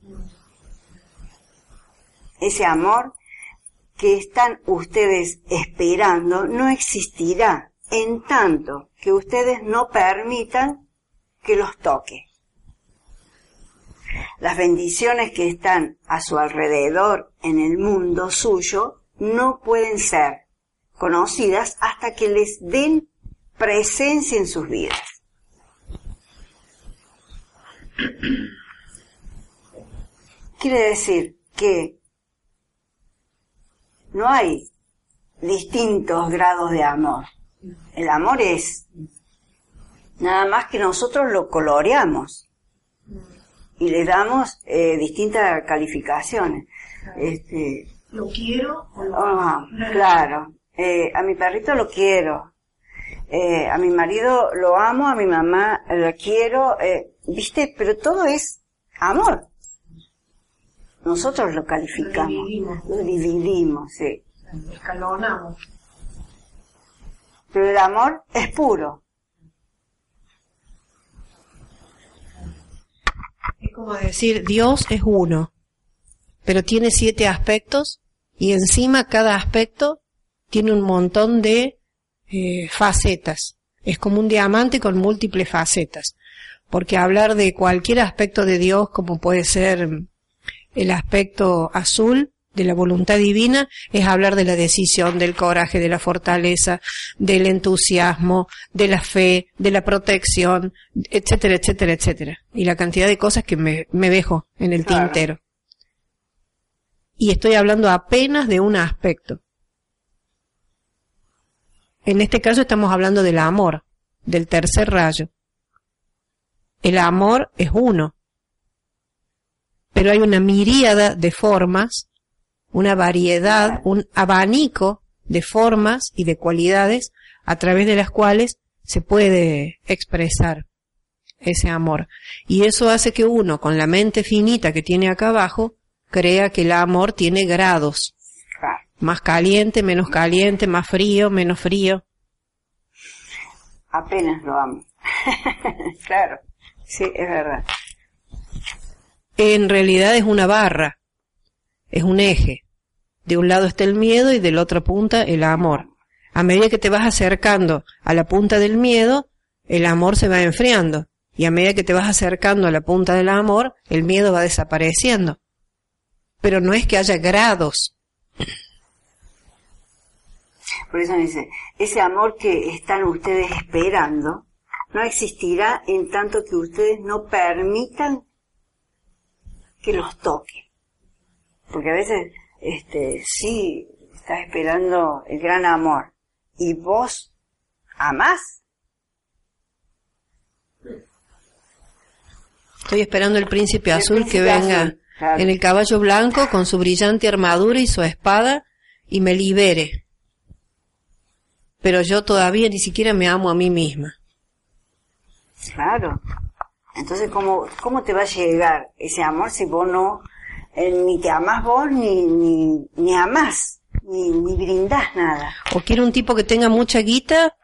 Ese amor que están ustedes esperando no existirá en tanto que ustedes no permitan que los toque. Las bendiciones que están a su alrededor en el mundo suyo no pueden ser conocidas hasta que les den presencia en sus vidas. Quiere decir que no hay distintos grados de amor. El amor es nada más que nosotros lo coloreamos y le damos eh, distintas calificaciones. Este, ¿Lo quiero o lo ah, claro, eh, a mi perrito lo quiero, eh, a mi marido lo amo, a mi mamá la quiero, eh, ¿viste? Pero todo es amor. Nosotros lo calificamos, Lo dividimos. lo dividimos, sí. escalonamos? Pero el amor es puro. Es como decir, Dios es uno, pero tiene siete aspectos y encima cada aspecto tiene un montón de eh, facetas. Es como un diamante con múltiples facetas. Porque hablar de cualquier aspecto de Dios, como puede ser el aspecto azul de la voluntad divina, es hablar de la decisión, del coraje, de la fortaleza, del entusiasmo, de la fe, de la protección, etcétera, etcétera, etcétera. Y la cantidad de cosas que me, me dejo en el Claro. tintero. Y estoy hablando apenas de un aspecto. En este caso estamos hablando del amor, del tercer rayo. El amor es uno, pero hay una miríada de formas, una variedad, un abanico de formas y de cualidades a través de las cuales se puede expresar ese amor. Y eso hace que uno, con la mente finita que tiene acá abajo, crea que el amor tiene grados. Más caliente, menos caliente, más frío, menos frío. Apenas lo amo. claro. Sí, es verdad. En realidad es una barra, es un eje. De un lado está el miedo y de la otra punta el amor. A medida que te vas acercando a la punta del miedo, el amor se va enfriando. Y a medida que te vas acercando a la punta del amor, el miedo va desapareciendo. Pero no es que haya grados. Por eso me dice, ese amor que están ustedes esperando no existirá en tanto que ustedes no permitan que los toque. Porque a veces, este, sí, estás esperando el gran amor y vos amás. Estoy esperando el príncipe El azul que venga azul, claro. en el caballo blanco con su brillante armadura y su espada y me libere. Pero yo todavía ni siquiera me amo a mí misma. Claro. Entonces, ¿cómo, cómo te va a llegar ese amor si vos no, eh, ni te amás vos, ni, ni, ni amás, ni, ni brindás nada? O quiero un tipo que tenga mucha guita,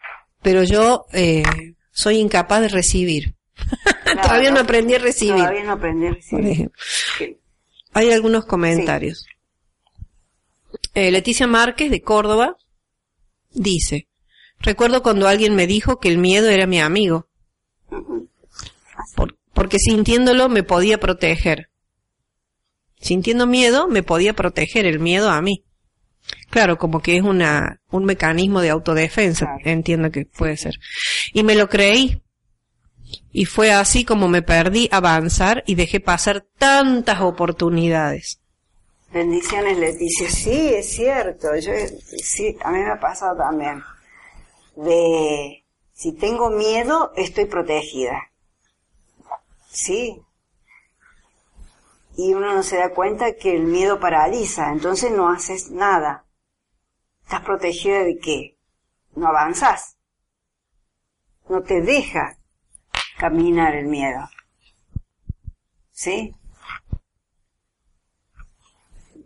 pero yo eh, soy incapaz de recibir. todavía no aprendí a recibir. Todavía no aprendí a recibir. Sí. Hay algunos comentarios. Eh, Leticia Márquez de Córdoba dice, recuerdo cuando alguien me dijo que el miedo era mi amigo, por- porque sintiéndolo me podía proteger. Sintiendo miedo me podía proteger el miedo a mí. Claro, como que es una, un mecanismo de autodefensa, Claro. entiendo que puede ser. Y me lo creí. Y fue así como me perdí avanzar y dejé pasar tantas oportunidades. Bendiciones, Leticia. Sí, es cierto. Yo, sí, a mí me ha pasado también. De, si tengo miedo, estoy protegida. Sí. Y uno no se da cuenta que el miedo paraliza, entonces no haces nada. ¿Estás protegida de qué? No avanzas. No te deja caminar el miedo. ¿Sí?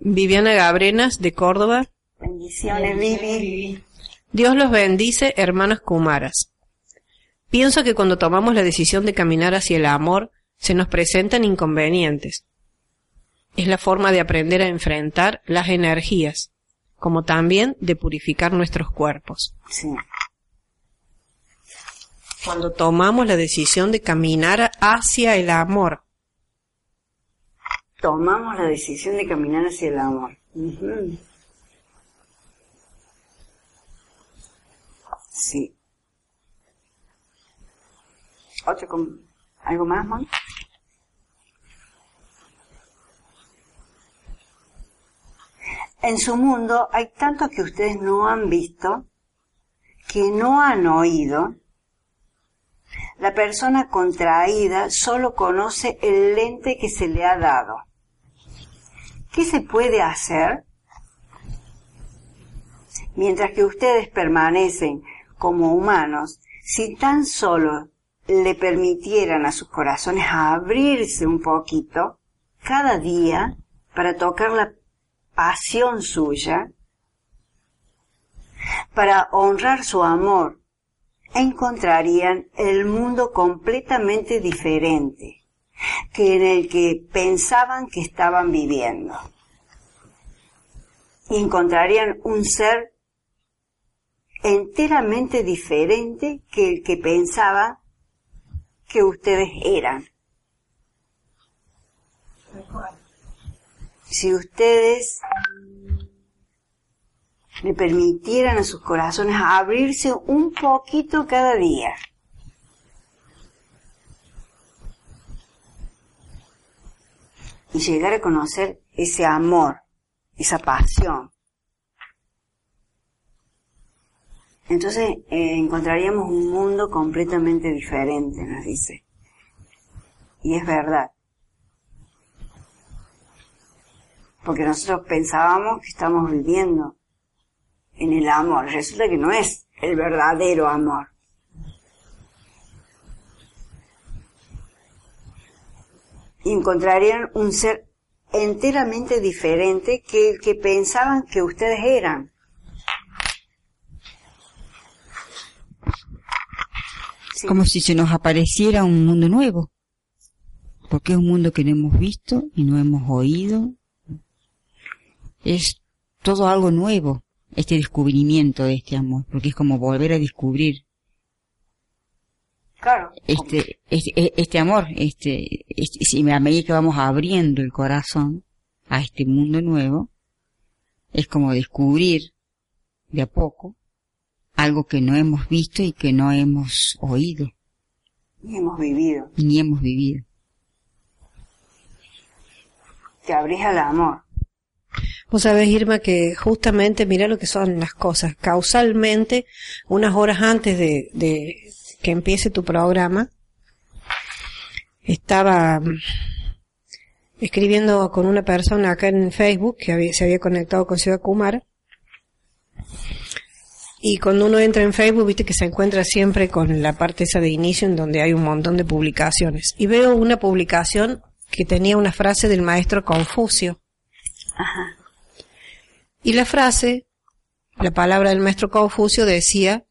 Viviana Gabrenas, de Córdoba. Bendiciones, Vivi. Dios los bendice, hermanas Kumaras. Pienso que cuando tomamos la decisión de caminar hacia el amor, se nos presentan inconvenientes. Es la forma de aprender a enfrentar las energías, como también de purificar nuestros cuerpos. Sí. Cuando tomamos la decisión de caminar hacia el amor, Tomamos la decisión de caminar hacia el amor. Sí. Otro con... ¿Algo más, Mon? En su mundo hay tanto que ustedes no han visto, que no han oído. La persona contraída solo conoce el lente que se le ha dado. ¿Qué se puede hacer? Mientras que ustedes permanecen como humanos, si tan solo le permitieran a sus corazones abrirse un poquito cada día para tocar la pasión suya, para honrar su amor, encontrarían el mundo completamente diferente que en el que pensaban que estaban viviendo. Y encontrarían un ser enteramente diferente que el que pensaban que ustedes eran. Si ustedes le permitieran a sus corazones abrirse un poquito cada día. Y llegar a conocer ese amor, esa pasión. Entonces eh, encontraríamos un mundo completamente diferente, nos dice. Y es verdad. Porque nosotros pensábamos que estamos viviendo en el amor. Resulta que no es el verdadero amor. Y encontrarían un ser enteramente diferente que el que pensaban que ustedes eran. Como si se nos apareciera un mundo nuevo. Porque es un mundo que no hemos visto y no hemos oído. Es todo algo nuevo, este descubrimiento de este amor, porque es como volver a descubrir Claro. este, este, este amor, este, este, si a medida que vamos abriendo el corazón a este mundo nuevo, es como descubrir de a poco algo que no hemos visto y que no hemos oído, Y hemos vivido. ni hemos vivido. Te abrís al amor. Vos sabés, Irma, que justamente, mira lo que son las cosas. Causalmente, unas horas antes de, que empiece tu programa, estaba mm, escribiendo con una persona acá en Facebook que se había conectado con Ciudad Kumar. Y cuando uno entra en Facebook, viste que se encuentra siempre con la parte esa de inicio en donde hay un montón de publicaciones. Y veo una publicación que tenía una frase del maestro Confucio. Ajá. Y la frase, la palabra del maestro Confucio decía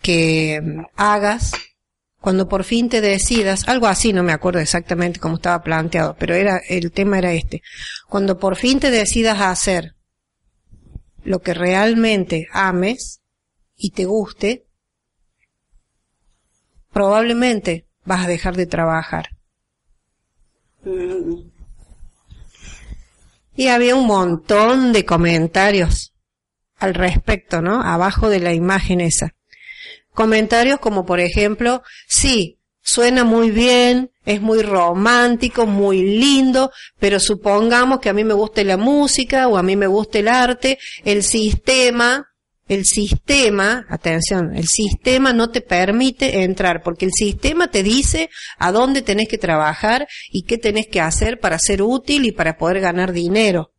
que mm, hagas cuando por fin te decidas, algo así, no me acuerdo exactamente cómo estaba planteado, pero era, el tema era este. Cuando por fin te decidas a hacer lo que realmente ames y te guste, probablemente vas a dejar de trabajar. Mm, Y había un montón de comentarios al respecto, ¿no? Abajo de la imagen esa. Comentarios como por ejemplo, sí, suena muy bien, es muy romántico, muy lindo, pero supongamos que a mí me guste la música o a mí me guste el arte, el sistema el sistema, atención, el sistema no te permite entrar, porque el sistema te dice a dónde tenés que trabajar y qué tenés que hacer para ser útil y para poder ganar dinero.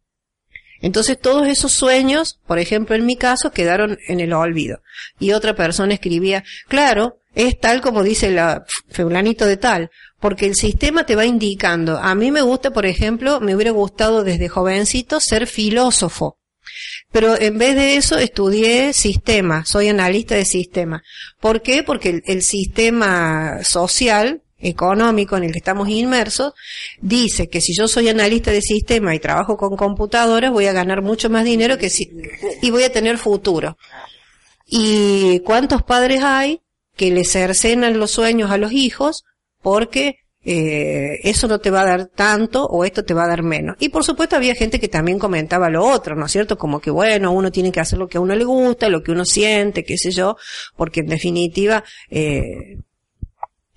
Entonces todos esos sueños, por ejemplo en mi caso, quedaron en el olvido. Y otra persona escribía, claro, es tal como dice la feulanito de tal, porque el sistema te va indicando. A mí me gusta, por ejemplo, me hubiera gustado desde jovencito ser filósofo. Pero en vez de eso estudié sistema, soy analista de sistema. ¿Por qué? Porque el, sistema social económico en el que estamos inmersos, dice que si yo soy analista de sistema y trabajo con computadoras, voy a ganar mucho más dinero que si, y voy a tener futuro. ¿Y cuántos padres hay que le cercenan los sueños a los hijos porque eh, eso no te va a dar tanto o esto te va a dar menos. Y por supuesto había gente que también comentaba lo otro, ¿no es cierto? Como que bueno, uno tiene que hacer lo que a uno le gusta, lo que uno siente, qué sé yo, porque en definitiva eh,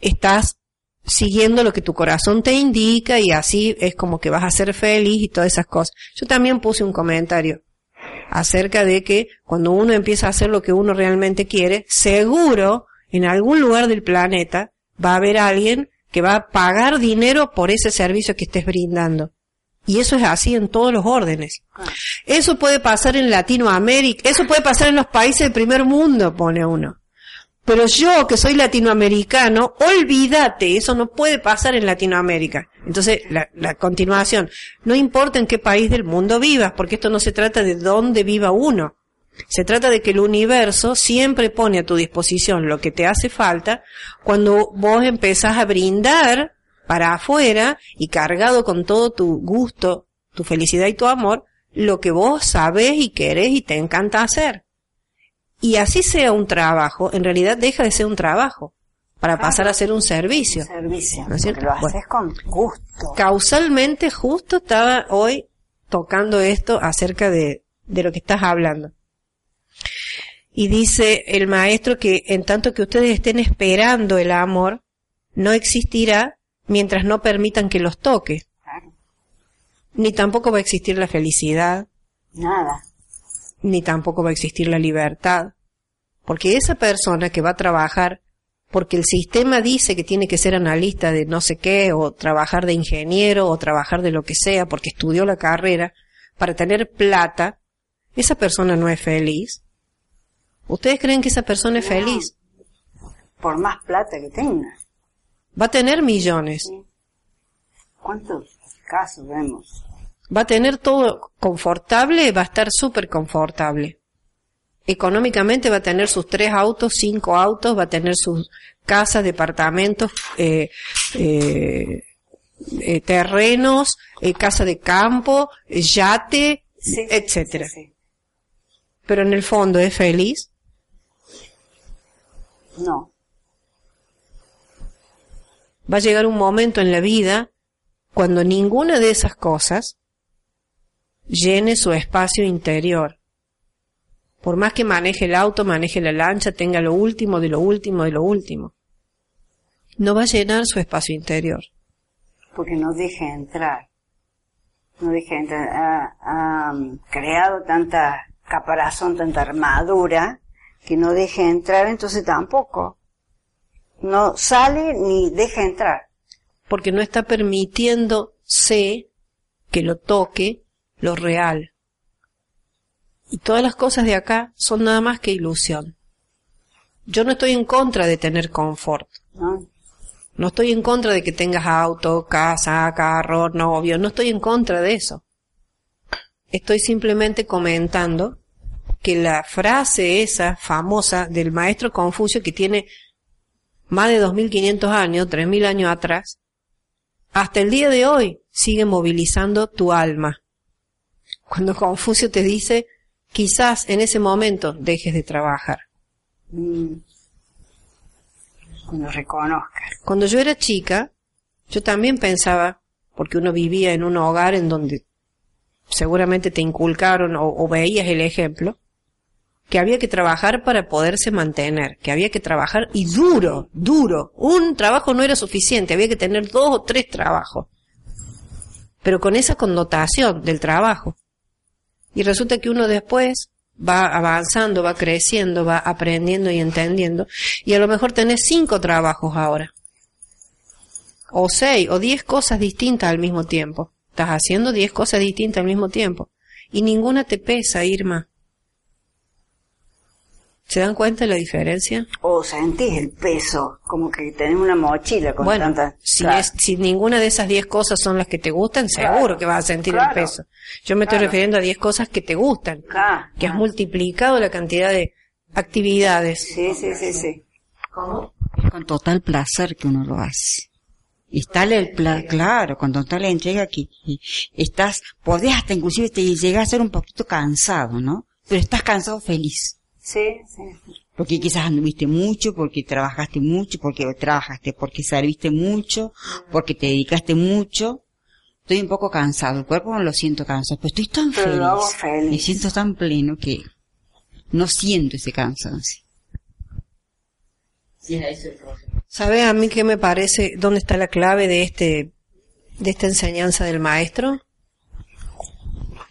estás siguiendo lo que tu corazón te indica y así es como que vas a ser feliz y todas esas cosas. Yo también puse un comentario acerca de que cuando uno empieza a hacer lo que uno realmente quiere, seguro en algún lugar del planeta va a haber alguien que va a pagar dinero por ese servicio que estés brindando. Y eso es así en todos los órdenes. Eso puede pasar en Latinoamérica, eso puede pasar en los países del primer mundo, pone uno. Pero yo, que soy latinoamericano, olvídate, eso no puede pasar en Latinoamérica. Entonces, la, la, continuación, no importa en qué país del mundo vivas, porque esto no se trata de dónde viva uno. Se trata de que el universo siempre pone a tu disposición lo que te hace falta cuando vos empezás a brindar para afuera y cargado con todo tu gusto, tu felicidad y tu amor, lo que vos sabés y querés y te encanta hacer y así sea un trabajo, en realidad deja de ser un trabajo para pasar a ser un servicio. Un servicio. ¿No es cierto? Lo haces Bueno. con gusto. Causalmente justo estaba hoy tocando esto acerca de, de lo que estás hablando. Y dice el maestro que en tanto que ustedes estén esperando el amor, no existirá mientras no permitan que los toque. Claro. Ni tampoco va a existir la felicidad, Nada. ni tampoco va a existir la libertad. Porque esa persona que va a trabajar, porque el sistema dice que tiene que ser analista de no sé qué, o trabajar de ingeniero, o trabajar de lo que sea, porque estudió la carrera, para tener plata, esa persona no es feliz. ¿Ustedes creen que esa persona es feliz? Por más plata que tenga. Va a tener millones, ¿Cuántos casos vemos? va a tener todo confortable, va a estar súper confortable. Económicamente va a tener sus tres autos, cinco autos, va a tener sus casas, departamentos, eh, eh, eh, terrenos, eh, casa de campo, yate, Sí, etcétera. sí, sí. Pero en el fondo es feliz. No. Va a llegar un momento en la vida cuando ninguna de esas cosas llene su espacio interior. Por más que maneje el auto, maneje la lancha, tenga lo último de lo último de lo último. No va a llenar su espacio interior. Porque no deja entrar. No deja entrar. Ha, ha creado tanta caparazón, tanta armadura, que no deja entrar, entonces tampoco. No sale ni deja entrar. Porque no está permitiéndose que lo toque lo real. Y todas las cosas de acá son nada más que ilusión. Yo no estoy en contra de tener confort. ¿no? No estoy en contra de que tengas auto, casa, carro, novio. No estoy en contra de eso. Estoy simplemente comentando que la frase esa famosa del maestro Confucio que tiene más de 2500 años, 3000 años atrás, hasta el día de hoy sigue movilizando tu alma. Cuando Confucio te dice, quizás en ese momento dejes de trabajar. Mm. Cuando reconozca. Cuando yo era chica, yo también pensaba, porque uno vivía en un hogar en donde seguramente te inculcaron o, o veías el ejemplo, que había que trabajar para poderse mantener, que había que trabajar y duro, duro. Un trabajo no era suficiente, había que tener dos o tres trabajos. Pero con esa connotación del trabajo. Y resulta que uno después va avanzando, va creciendo, va aprendiendo y entendiendo, y a lo mejor tenés cinco trabajos ahora, o seis, o diez cosas distintas al mismo tiempo. Estás haciendo diez cosas distintas al mismo tiempo, y ninguna te pesa, Irma. ¿Se dan cuenta de la diferencia? O sentís el peso, como que tenés una mochila con bueno, tantas... si, Claro. es- si ninguna de esas 10 cosas son las que te gustan, seguro Claro, que vas a sentir claro, el peso. Yo me estoy refiriendo a 10 cosas que te gustan, Claro, que has claro. multiplicado la cantidad de actividades. Sí, sí, sí, sí. ¿Cómo? Es con total placer que uno lo hace. Y está el pla claro, con total entrega que estás, podés hasta inclusive te llegar a ser un poquito cansado, ¿no? Pero estás cansado feliz. Sí, sí. Porque quizás anduviste mucho, porque trabajaste mucho, porque trabajaste, porque serviste mucho, porque te dedicaste mucho. Estoy un poco cansado, el cuerpo no lo siento cansado, pero estoy tan Pero lo hago feliz. feliz. Me siento tan pleno que no siento ese cansancio. ¿Sabe a mí qué me parece? ¿Dónde está la clave de este, de esta enseñanza del maestro?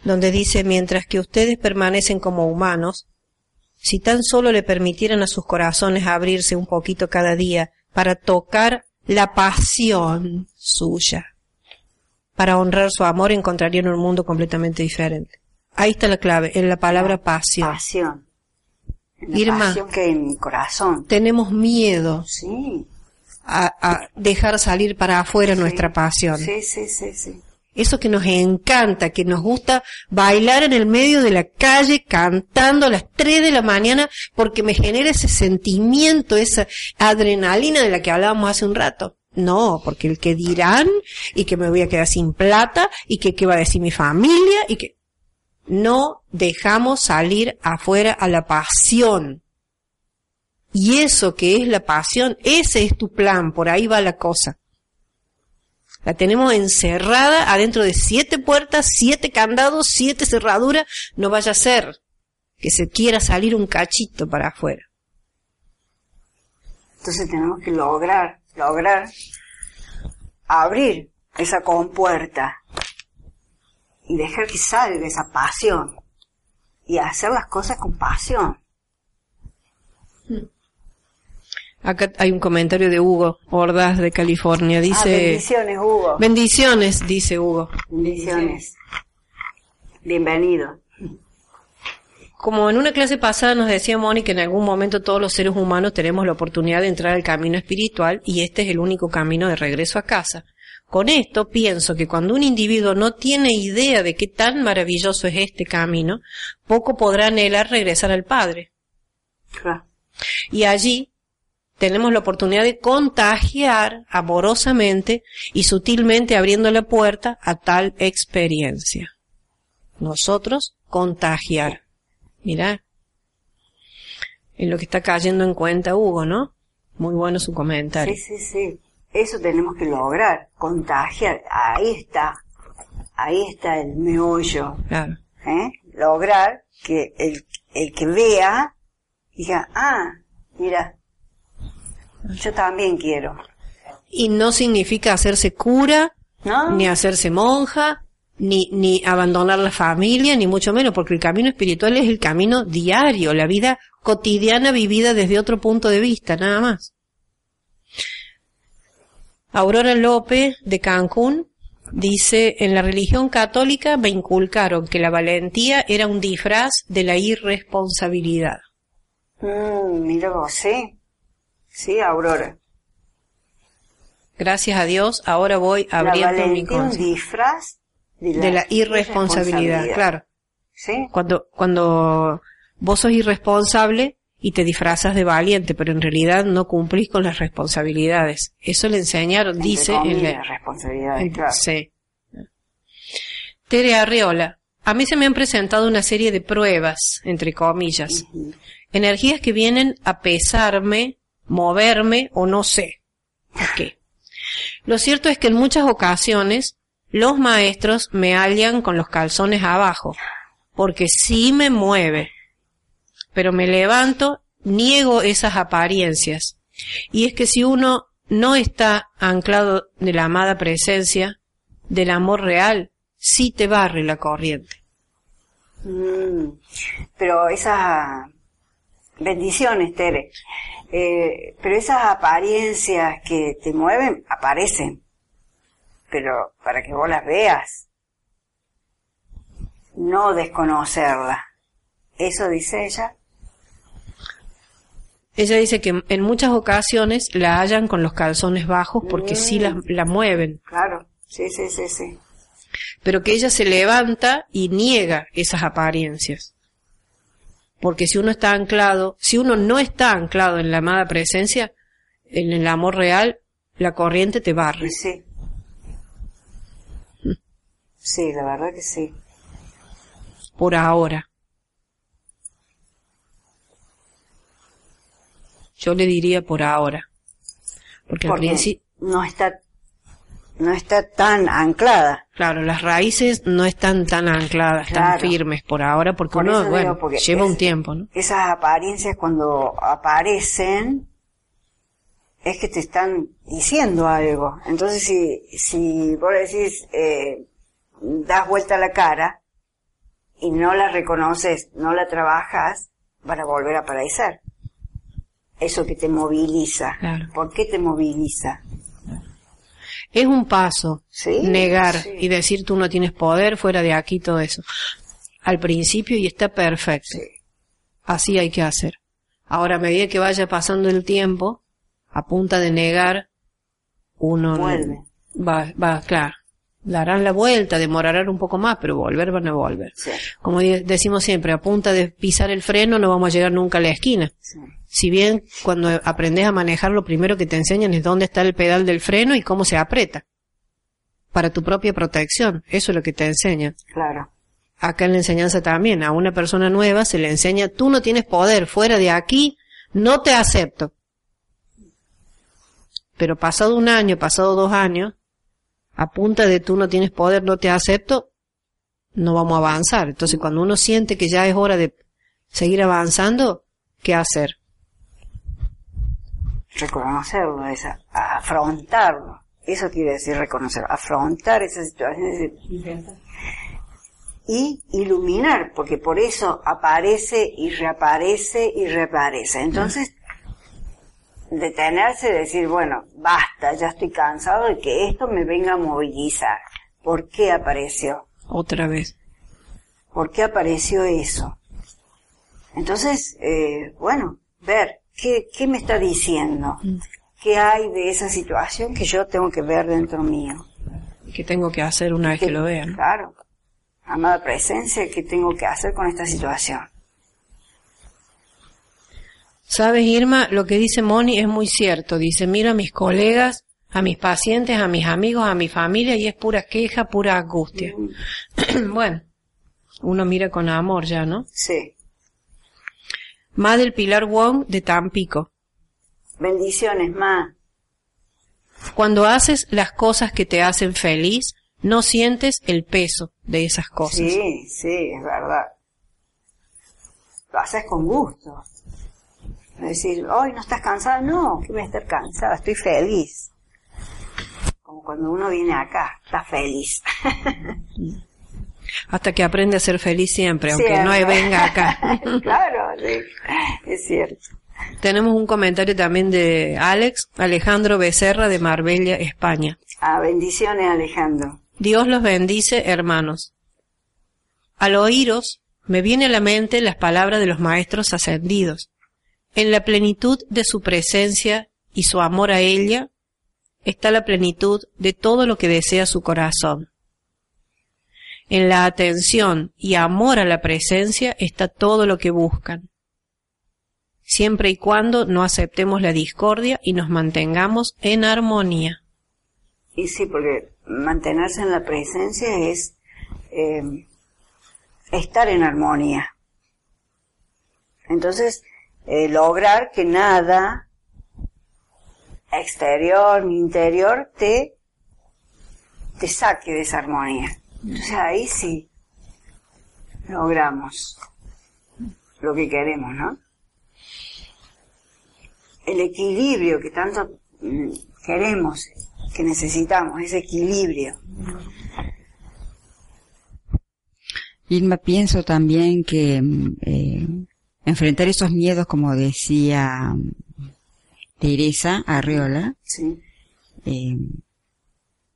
Donde dice, mientras que ustedes permanecen como humanos, si tan solo le permitieran a sus corazones abrirse un poquito cada día para tocar la pasión suya, para honrar su amor, encontrarían un mundo completamente diferente. Ahí está la clave, en la palabra pasión. Pasión. La Irma. pasión que hay en mi corazón. Tenemos miedo Sí. a, a dejar salir para afuera nuestra pasión. Sí, sí, sí, sí. Eso que nos encanta, que nos gusta bailar en el medio de la calle cantando a las 3 de la mañana porque me genera ese sentimiento, esa adrenalina de la que hablábamos hace un rato. No, porque el que dirán y que me voy a quedar sin plata y que qué va a decir mi familia y que no dejamos salir afuera a la pasión. Y eso que es la pasión, ese es tu plan, por ahí va la cosa. La tenemos encerrada adentro de siete puertas, siete candados, siete cerraduras. No vaya a ser que se quiera salir un cachito para afuera. Entonces tenemos que lograr, lograr abrir esa compuerta y dejar que salga esa pasión y hacer las cosas con pasión. Acá hay un comentario de Hugo Ordaz de California. Ah, Dice, bendiciones, Hugo. bendiciones, dice Hugo. bendiciones. Bienvenido. Como en una clase pasada nos decía Moni que en algún momento todos los seres humanos tenemos la oportunidad de entrar al camino espiritual y este es el único camino de regreso a casa. Con esto pienso que cuando un individuo no tiene idea de qué tan maravilloso es este camino, poco podrá anhelar regresar al Padre. Claro. Y allí tenemos la oportunidad de contagiar amorosamente y sutilmente abriendo la puerta a tal experiencia. Nosotros contagiar. Mirá. En lo que está cayendo en cuenta Hugo, ¿no? Muy bueno su comentario. Sí, sí, sí. Eso tenemos que lograr, contagiar. Ahí está. Ahí está el meollo. Claro. ¿eh? Lograr que el, el que vea diga, ah, mira, yo también quiero. Y no significa hacerse cura, ¿No? ni hacerse monja, ni, ni abandonar la familia, ni mucho menos, porque el camino espiritual es el camino diario, la vida cotidiana vivida desde otro punto de vista, nada más. Aurora López de Cancún dice, en la religión católica me inculcaron que la valentía era un disfraz de la irresponsabilidad. Mm, mira vos, sí. Sí, Aurora. Gracias a Dios, ahora voy abriendo mi conciencia disfraz de la, de la irresponsabilidad, claro. Sí, Cuando, cuando vos sos irresponsable y te disfrazas de valiente, pero en realidad no cumplís con las responsabilidades. Eso le enseñaron, Entre dice en la, responsabilidad, claro. sí. Tere Arriola. A mí se me han presentado una serie de pruebas, entre comillas. Energías que vienen a pesarme, moverme o no sé. ¿Por qué? Lo cierto es que en muchas ocasiones los maestros me hallan con los calzones abajo, porque sí me mueve. Pero me levanto, niego esas apariencias. Y es que si uno no está anclado de la amada presencia, del amor real, sí te barre la corriente. Mm, pero esas bendiciones, Tere, eh, pero esas apariencias que te mueven aparecen, pero para que vos las veas, no desconocerlas. Eso dice ella. Ella dice que en muchas ocasiones la hallan con los calzones bajos porque sí la, la mueven, Claro, sí, sí, sí, sí. pero que ella se levanta y niega esas apariencias. Porque si uno está anclado, si uno no está anclado en la amada presencia, en el amor real, la corriente te barre. Sí. Sí, la verdad que sí. por ahora. Yo le diría por ahora. Porque al Porque principio, no está, no está tan anclada. claro, las raíces no están tan ancladas, tan firmes por ahora, porque Por uno, bueno, porque lleva es- un tiempo, ¿no? Esas apariencias cuando aparecen es que te están diciendo algo. Entonces si, si vos decís, eh, das vuelta la cara y no la reconoces, no la trabajas, van a volver a aparecer. Eso que te moviliza. Claro. ¿Por qué te moviliza? Es un paso Sí, negar sí. y decir tú no tienes poder fuera de aquí, todo eso. Al principio y está perfecto. Sí. Así hay que hacer. Ahora, a medida que vaya pasando el tiempo, a punta de negar, uno Vuelve. va, va, claro, darán la vuelta, demorarán un poco más, pero volver van a volver. Sí. Como decimos siempre, a punta de pisar el freno no vamos a llegar nunca a la esquina. Sí. Si bien cuando aprendes a manejar lo primero que te enseñan es dónde está el pedal del freno y cómo se aprieta. Para tu propia protección. Eso es lo que te enseñan. Claro. Acá en la enseñanza también, a una persona nueva se le enseña, tú no tienes poder fuera de aquí, no te acepto. Pero pasado un año, pasado dos años, a punta de tú no tienes poder, no te acepto, no vamos a avanzar. Entonces cuando uno siente que ya es hora de seguir avanzando, ¿qué hacer? Reconocerlo, es a- a afrontarlo. Eso quiere decir reconocer, afrontar esa situación y iluminar, porque por eso aparece y reaparece y reaparece. Entonces, detenerse y decir, bueno, basta, ya estoy cansado de que esto me venga a movilizar. ¿Por qué apareció? Otra vez. ¿Por qué apareció eso? Entonces, eh, bueno, ver qué, qué me está diciendo, qué hay de esa situación que yo tengo que ver dentro mío. ¿Qué tengo que hacer una vez que lo vean? Claro, amada presencia, ¿qué tengo que hacer con esta situación? Sabes, Irma, lo que dice Moni es muy cierto. Dice, mira a mis colegas, a mis pacientes, a mis amigos, a mi familia y es pura queja, pura angustia. bueno, uno mira con amor ya, ¿no? Sí. Más del Pilar Wong de Tampico. Bendiciones, ma. Cuando haces las cosas que te hacen feliz, no sientes el peso de esas cosas. Sí, sí, es verdad. Lo haces con gusto. Es decir, hoy no estás cansada, no, que voy a estar cansada, estoy feliz. Como cuando uno viene acá, está feliz. Hasta que aprende a ser feliz siempre, aunque Siempre. no venga acá. claro, sí, es cierto. Tenemos un comentario también de Alex, Alejandro Becerra de Marbella, España. Ah, bendiciones, Alejandro. Dios los bendice, hermanos. Al oíros, me viene a la mente las palabras de los maestros ascendidos. En la plenitud de su presencia y su amor a ella está la plenitud de todo lo que desea su corazón. En la atención y amor a la presencia está todo lo que buscan. Siempre y cuando no aceptemos la discordia y nos mantengamos en armonía. Y sí, porque mantenerse en la presencia es eh, estar en armonía. Entonces, eh, lograr que nada exterior ni interior te, te saque de esa armonía. Entonces ahí sí logramos lo que queremos, ¿no? El equilibrio que tanto mm, queremos, que necesitamos, ese equilibrio. Irma, pienso también que mm, eh, enfrentar esos miedos, como decía mm, Teresa Arreola, Sí. eh,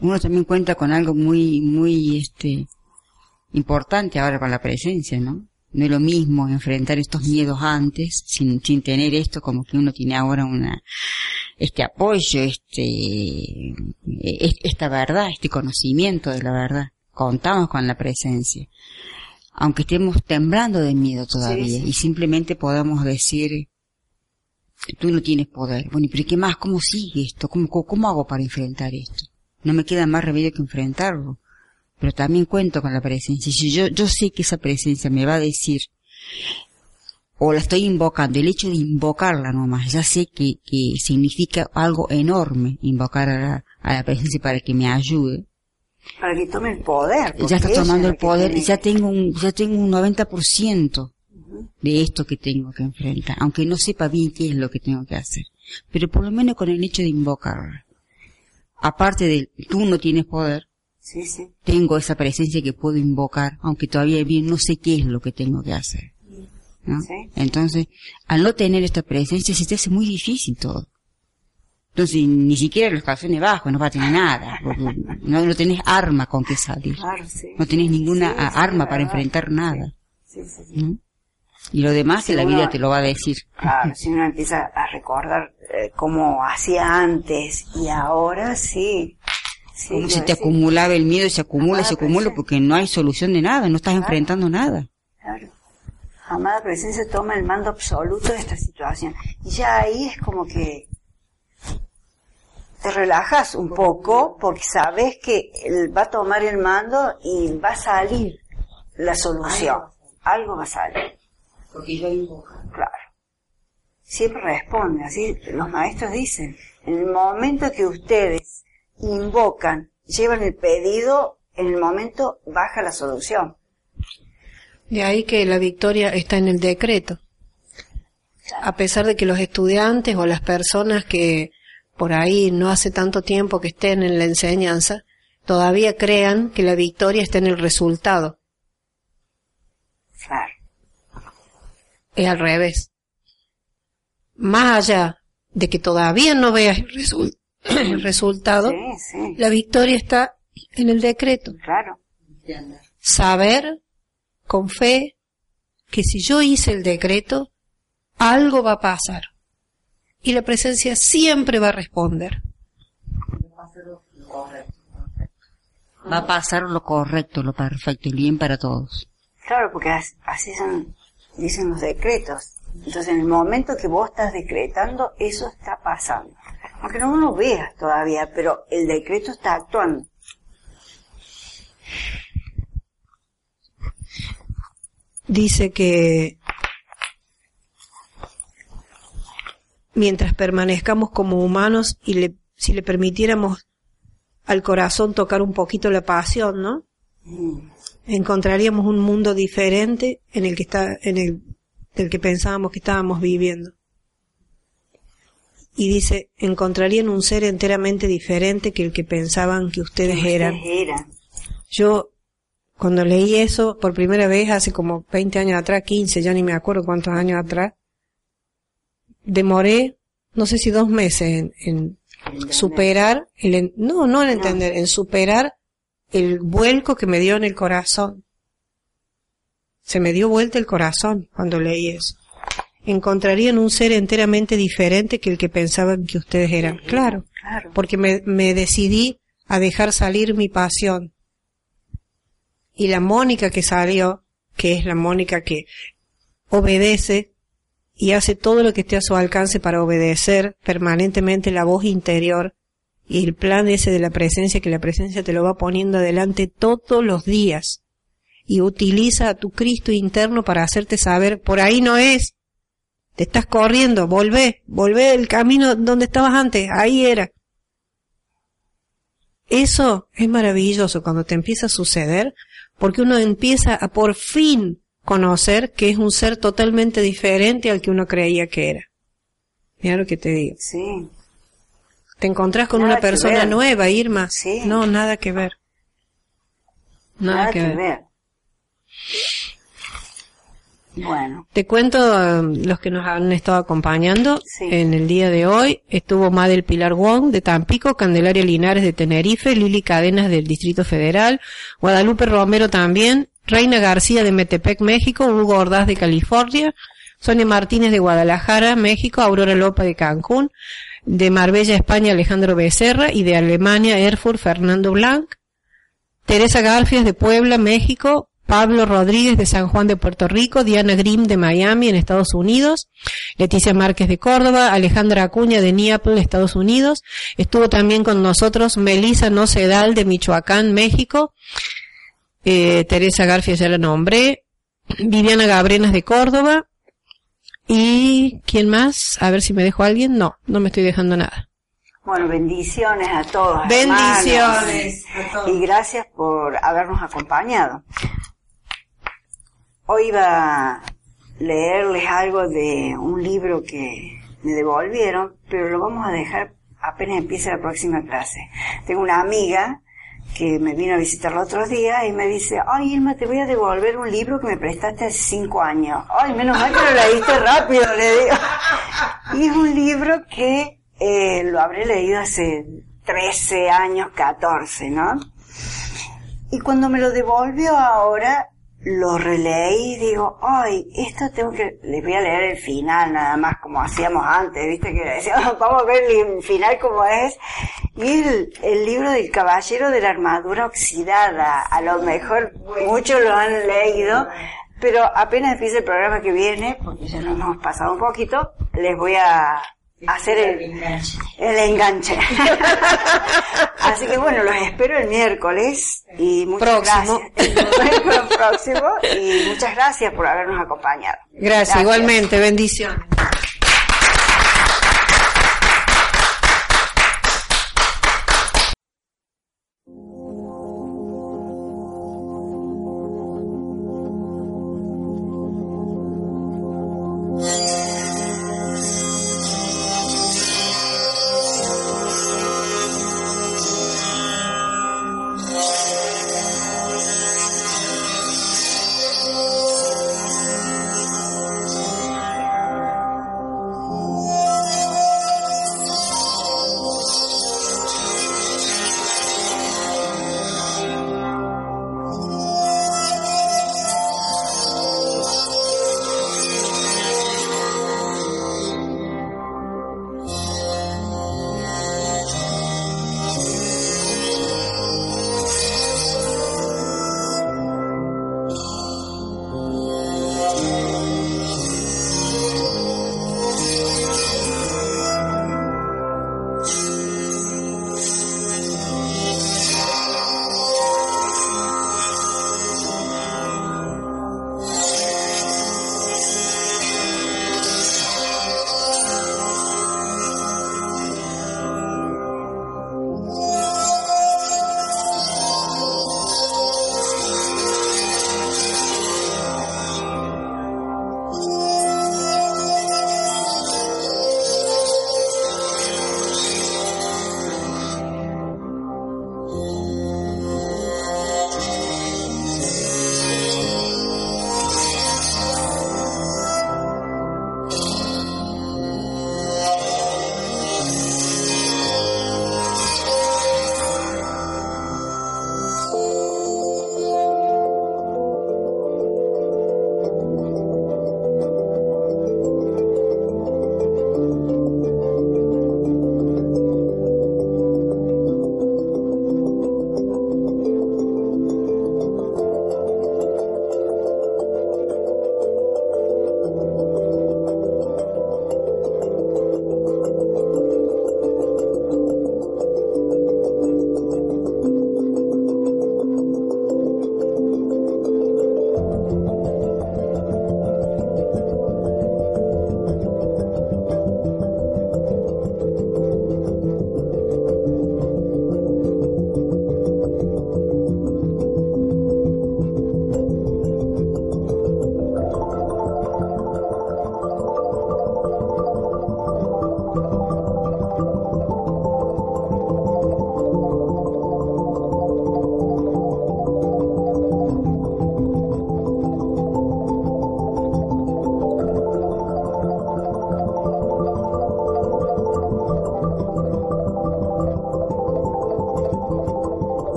uno también cuenta con algo muy, muy, este, importante ahora con la presencia, ¿no? No es lo mismo enfrentar estos miedos antes, sin, sin tener esto como que uno tiene ahora una, este apoyo, este, eh, esta verdad, este conocimiento de la verdad. Contamos con la presencia. Aunque estemos temblando de miedo todavía Sí, sí. y simplemente podamos decir, tú no tienes poder. Bueno, pero ¿qué más? ¿Cómo sigue esto? ¿Cómo, cómo, cómo hago para enfrentar esto? No me queda más remedio que enfrentarlo. Pero también cuento con la presencia. Si yo, yo sé que esa presencia me va a decir, o la estoy invocando, el hecho de invocarla nomás, ya sé que, que significa algo enorme invocar a la, a la presencia para que me ayude. Para que tome el poder. Ya está tomando el poder y ya tengo un, ya tengo un 90% de esto que tengo que enfrentar, aunque no sepa bien qué es lo que tengo que hacer. Pero por lo menos con el hecho de invocarla. Aparte de, tú no tienes poder, Sí, sí. tengo esa presencia que puedo invocar, aunque todavía bien no sé qué es lo que tengo que hacer. ¿no? Sí. Entonces, al no tener esta presencia se te hace muy difícil todo. Entonces, ni siquiera los calzones bajos no va a tener nada, porque no, no tenés arma con que salir. Claro. No tenés ninguna arma para enfrentar nada. Y lo demás Sí, que la uno- vida te lo va a decir. Claro, si uno empieza a recordar eh, cómo hacía antes y ahora sí. sí Como si te acumulaba el miedo, se acumula, Amada se acumula presencia. porque no hay solución de nada, no estás enfrentando nada. Claro. Amada presencia toma el mando absoluto de esta situación. Y ya ahí es como que te relajas un poco porque sabes que él va a tomar el mando y va a salir la solución. Algo va a salir. Porque yo invoco. Claro. Siempre responde, así los maestros dicen. En el momento que ustedes invocan, llevan el pedido, en el momento baja la solución. De ahí que la victoria está en el decreto. A pesar de que los estudiantes o las personas que por ahí no hace tanto tiempo que estén en la enseñanza, todavía crean que la victoria está en el resultado. Claro. Es al revés. Más allá de que todavía no veas el, resul- el resultado, Sí, sí, la victoria está en el decreto. claro. Saber con fe que si yo hice el decreto, algo va a pasar. Y la presencia siempre va a responder. Va a pasar lo correcto, lo perfecto, el bien para todos. Claro, porque as- así son, dicen los decretos. Entonces, en el momento que vos estás decretando, eso está pasando. Aunque no lo veas todavía, pero el decreto está actuando. Dice que mientras permanezcamos como humanos y le, si le permitiéramos al corazón tocar un poquito la pasión, ¿no? Mm, encontraríamos un mundo diferente en el que está, en el del que pensábamos que estábamos viviendo. Y dice, encontrarían un ser enteramente diferente que el que pensaban que ustedes eran. Ustedes eran. Yo, cuando leí eso por primera vez, hace como 20 años atrás, 15, ya ni me acuerdo cuántos años atrás, demoré, no sé si dos meses en, en superar, el, en- no, no en entender, en superar el vuelco que me dio en el corazón. Se me dio vuelta el corazón cuando leí eso. Encontrarían un ser enteramente diferente que el que pensaban que ustedes eran. Claro, Claro. porque me, me decidí a dejar salir mi pasión. Y la Mónica que salió, que es la Mónica que obedece y hace todo lo que esté a su alcance para obedecer permanentemente la voz interior y el plan ese de la presencia, que la presencia te lo va poniendo adelante todos los días y utiliza a tu Cristo interno para hacerte saber, por ahí no es, te estás corriendo, volvé, volvé el camino donde estabas antes, ahí era. Eso es maravilloso cuando te empieza a suceder, porque uno empieza a por fin conocer que es un ser totalmente diferente al que uno creía que era. Mira lo que te digo. Sí. Te encontrás con Nada una persona nueva, Irma. Sí. No, nada que ver. Nada, que, ver. Bueno, Te cuento eh, los que nos han estado acompañando Sí. en el día de hoy. Estuvo Madel Pilar Wong de Tampico, Candelaria Linares de Tenerife, Lili Cadenas del Distrito Federal, Guadalupe Romero también, Reina García de Metepec, México, Hugo Ordaz de California, Sonia Martínez de Guadalajara, México, Aurora Lopa de Cancún, de Marbella, España, Alejandro Becerra y de Alemania, Erfurt, Fernando Blanc. Teresa Garfias de Puebla, México, Pablo Rodríguez de San Juan de Puerto Rico, Diana Grimm de Miami en Estados Unidos, Leticia Márquez de Córdoba, Alejandra Acuña de Neapel, Estados Unidos, estuvo también con nosotros Melisa Nocedal de Michoacán, México, eh, Teresa Garfias ya la nombré, Viviana Gabrenas de Córdoba, y ¿quién más? A ver si me dejo a alguien. No, no me estoy dejando nada. bueno, bendiciones a todos. Bendiciones hermanos. Y gracias por habernos acompañado. Hoy iba a leerles algo de un libro que me devolvieron, pero lo vamos a dejar apenas empiece la próxima clase. Tengo una amiga que me vino a visitar los otros días y me dice, ay Irma, te voy a devolver un libro que me prestaste hace cinco años. Ay, menos mal que lo leíste rápido, le digo. Y es un libro que eh, lo habré leído hace 13 años, 14, ¿no? Y cuando me lo devolvió ahora, lo releí y digo, ay, esto tengo que, les voy a leer el final nada más como hacíamos antes, viste que decíamos, vamos a ver el final como es. Y el, el libro del caballero de la armadura oxidada, a lo mejor muchos lo han leído, pero apenas empiece el programa que viene, porque ya nos hemos pasado un poquito, les voy a hacer el, el enganche. Así que bueno, los espero el miércoles y muchas Próximo. gracias. Próximo y muchas gracias por habernos acompañado. Gracias, igualmente, bendiciones.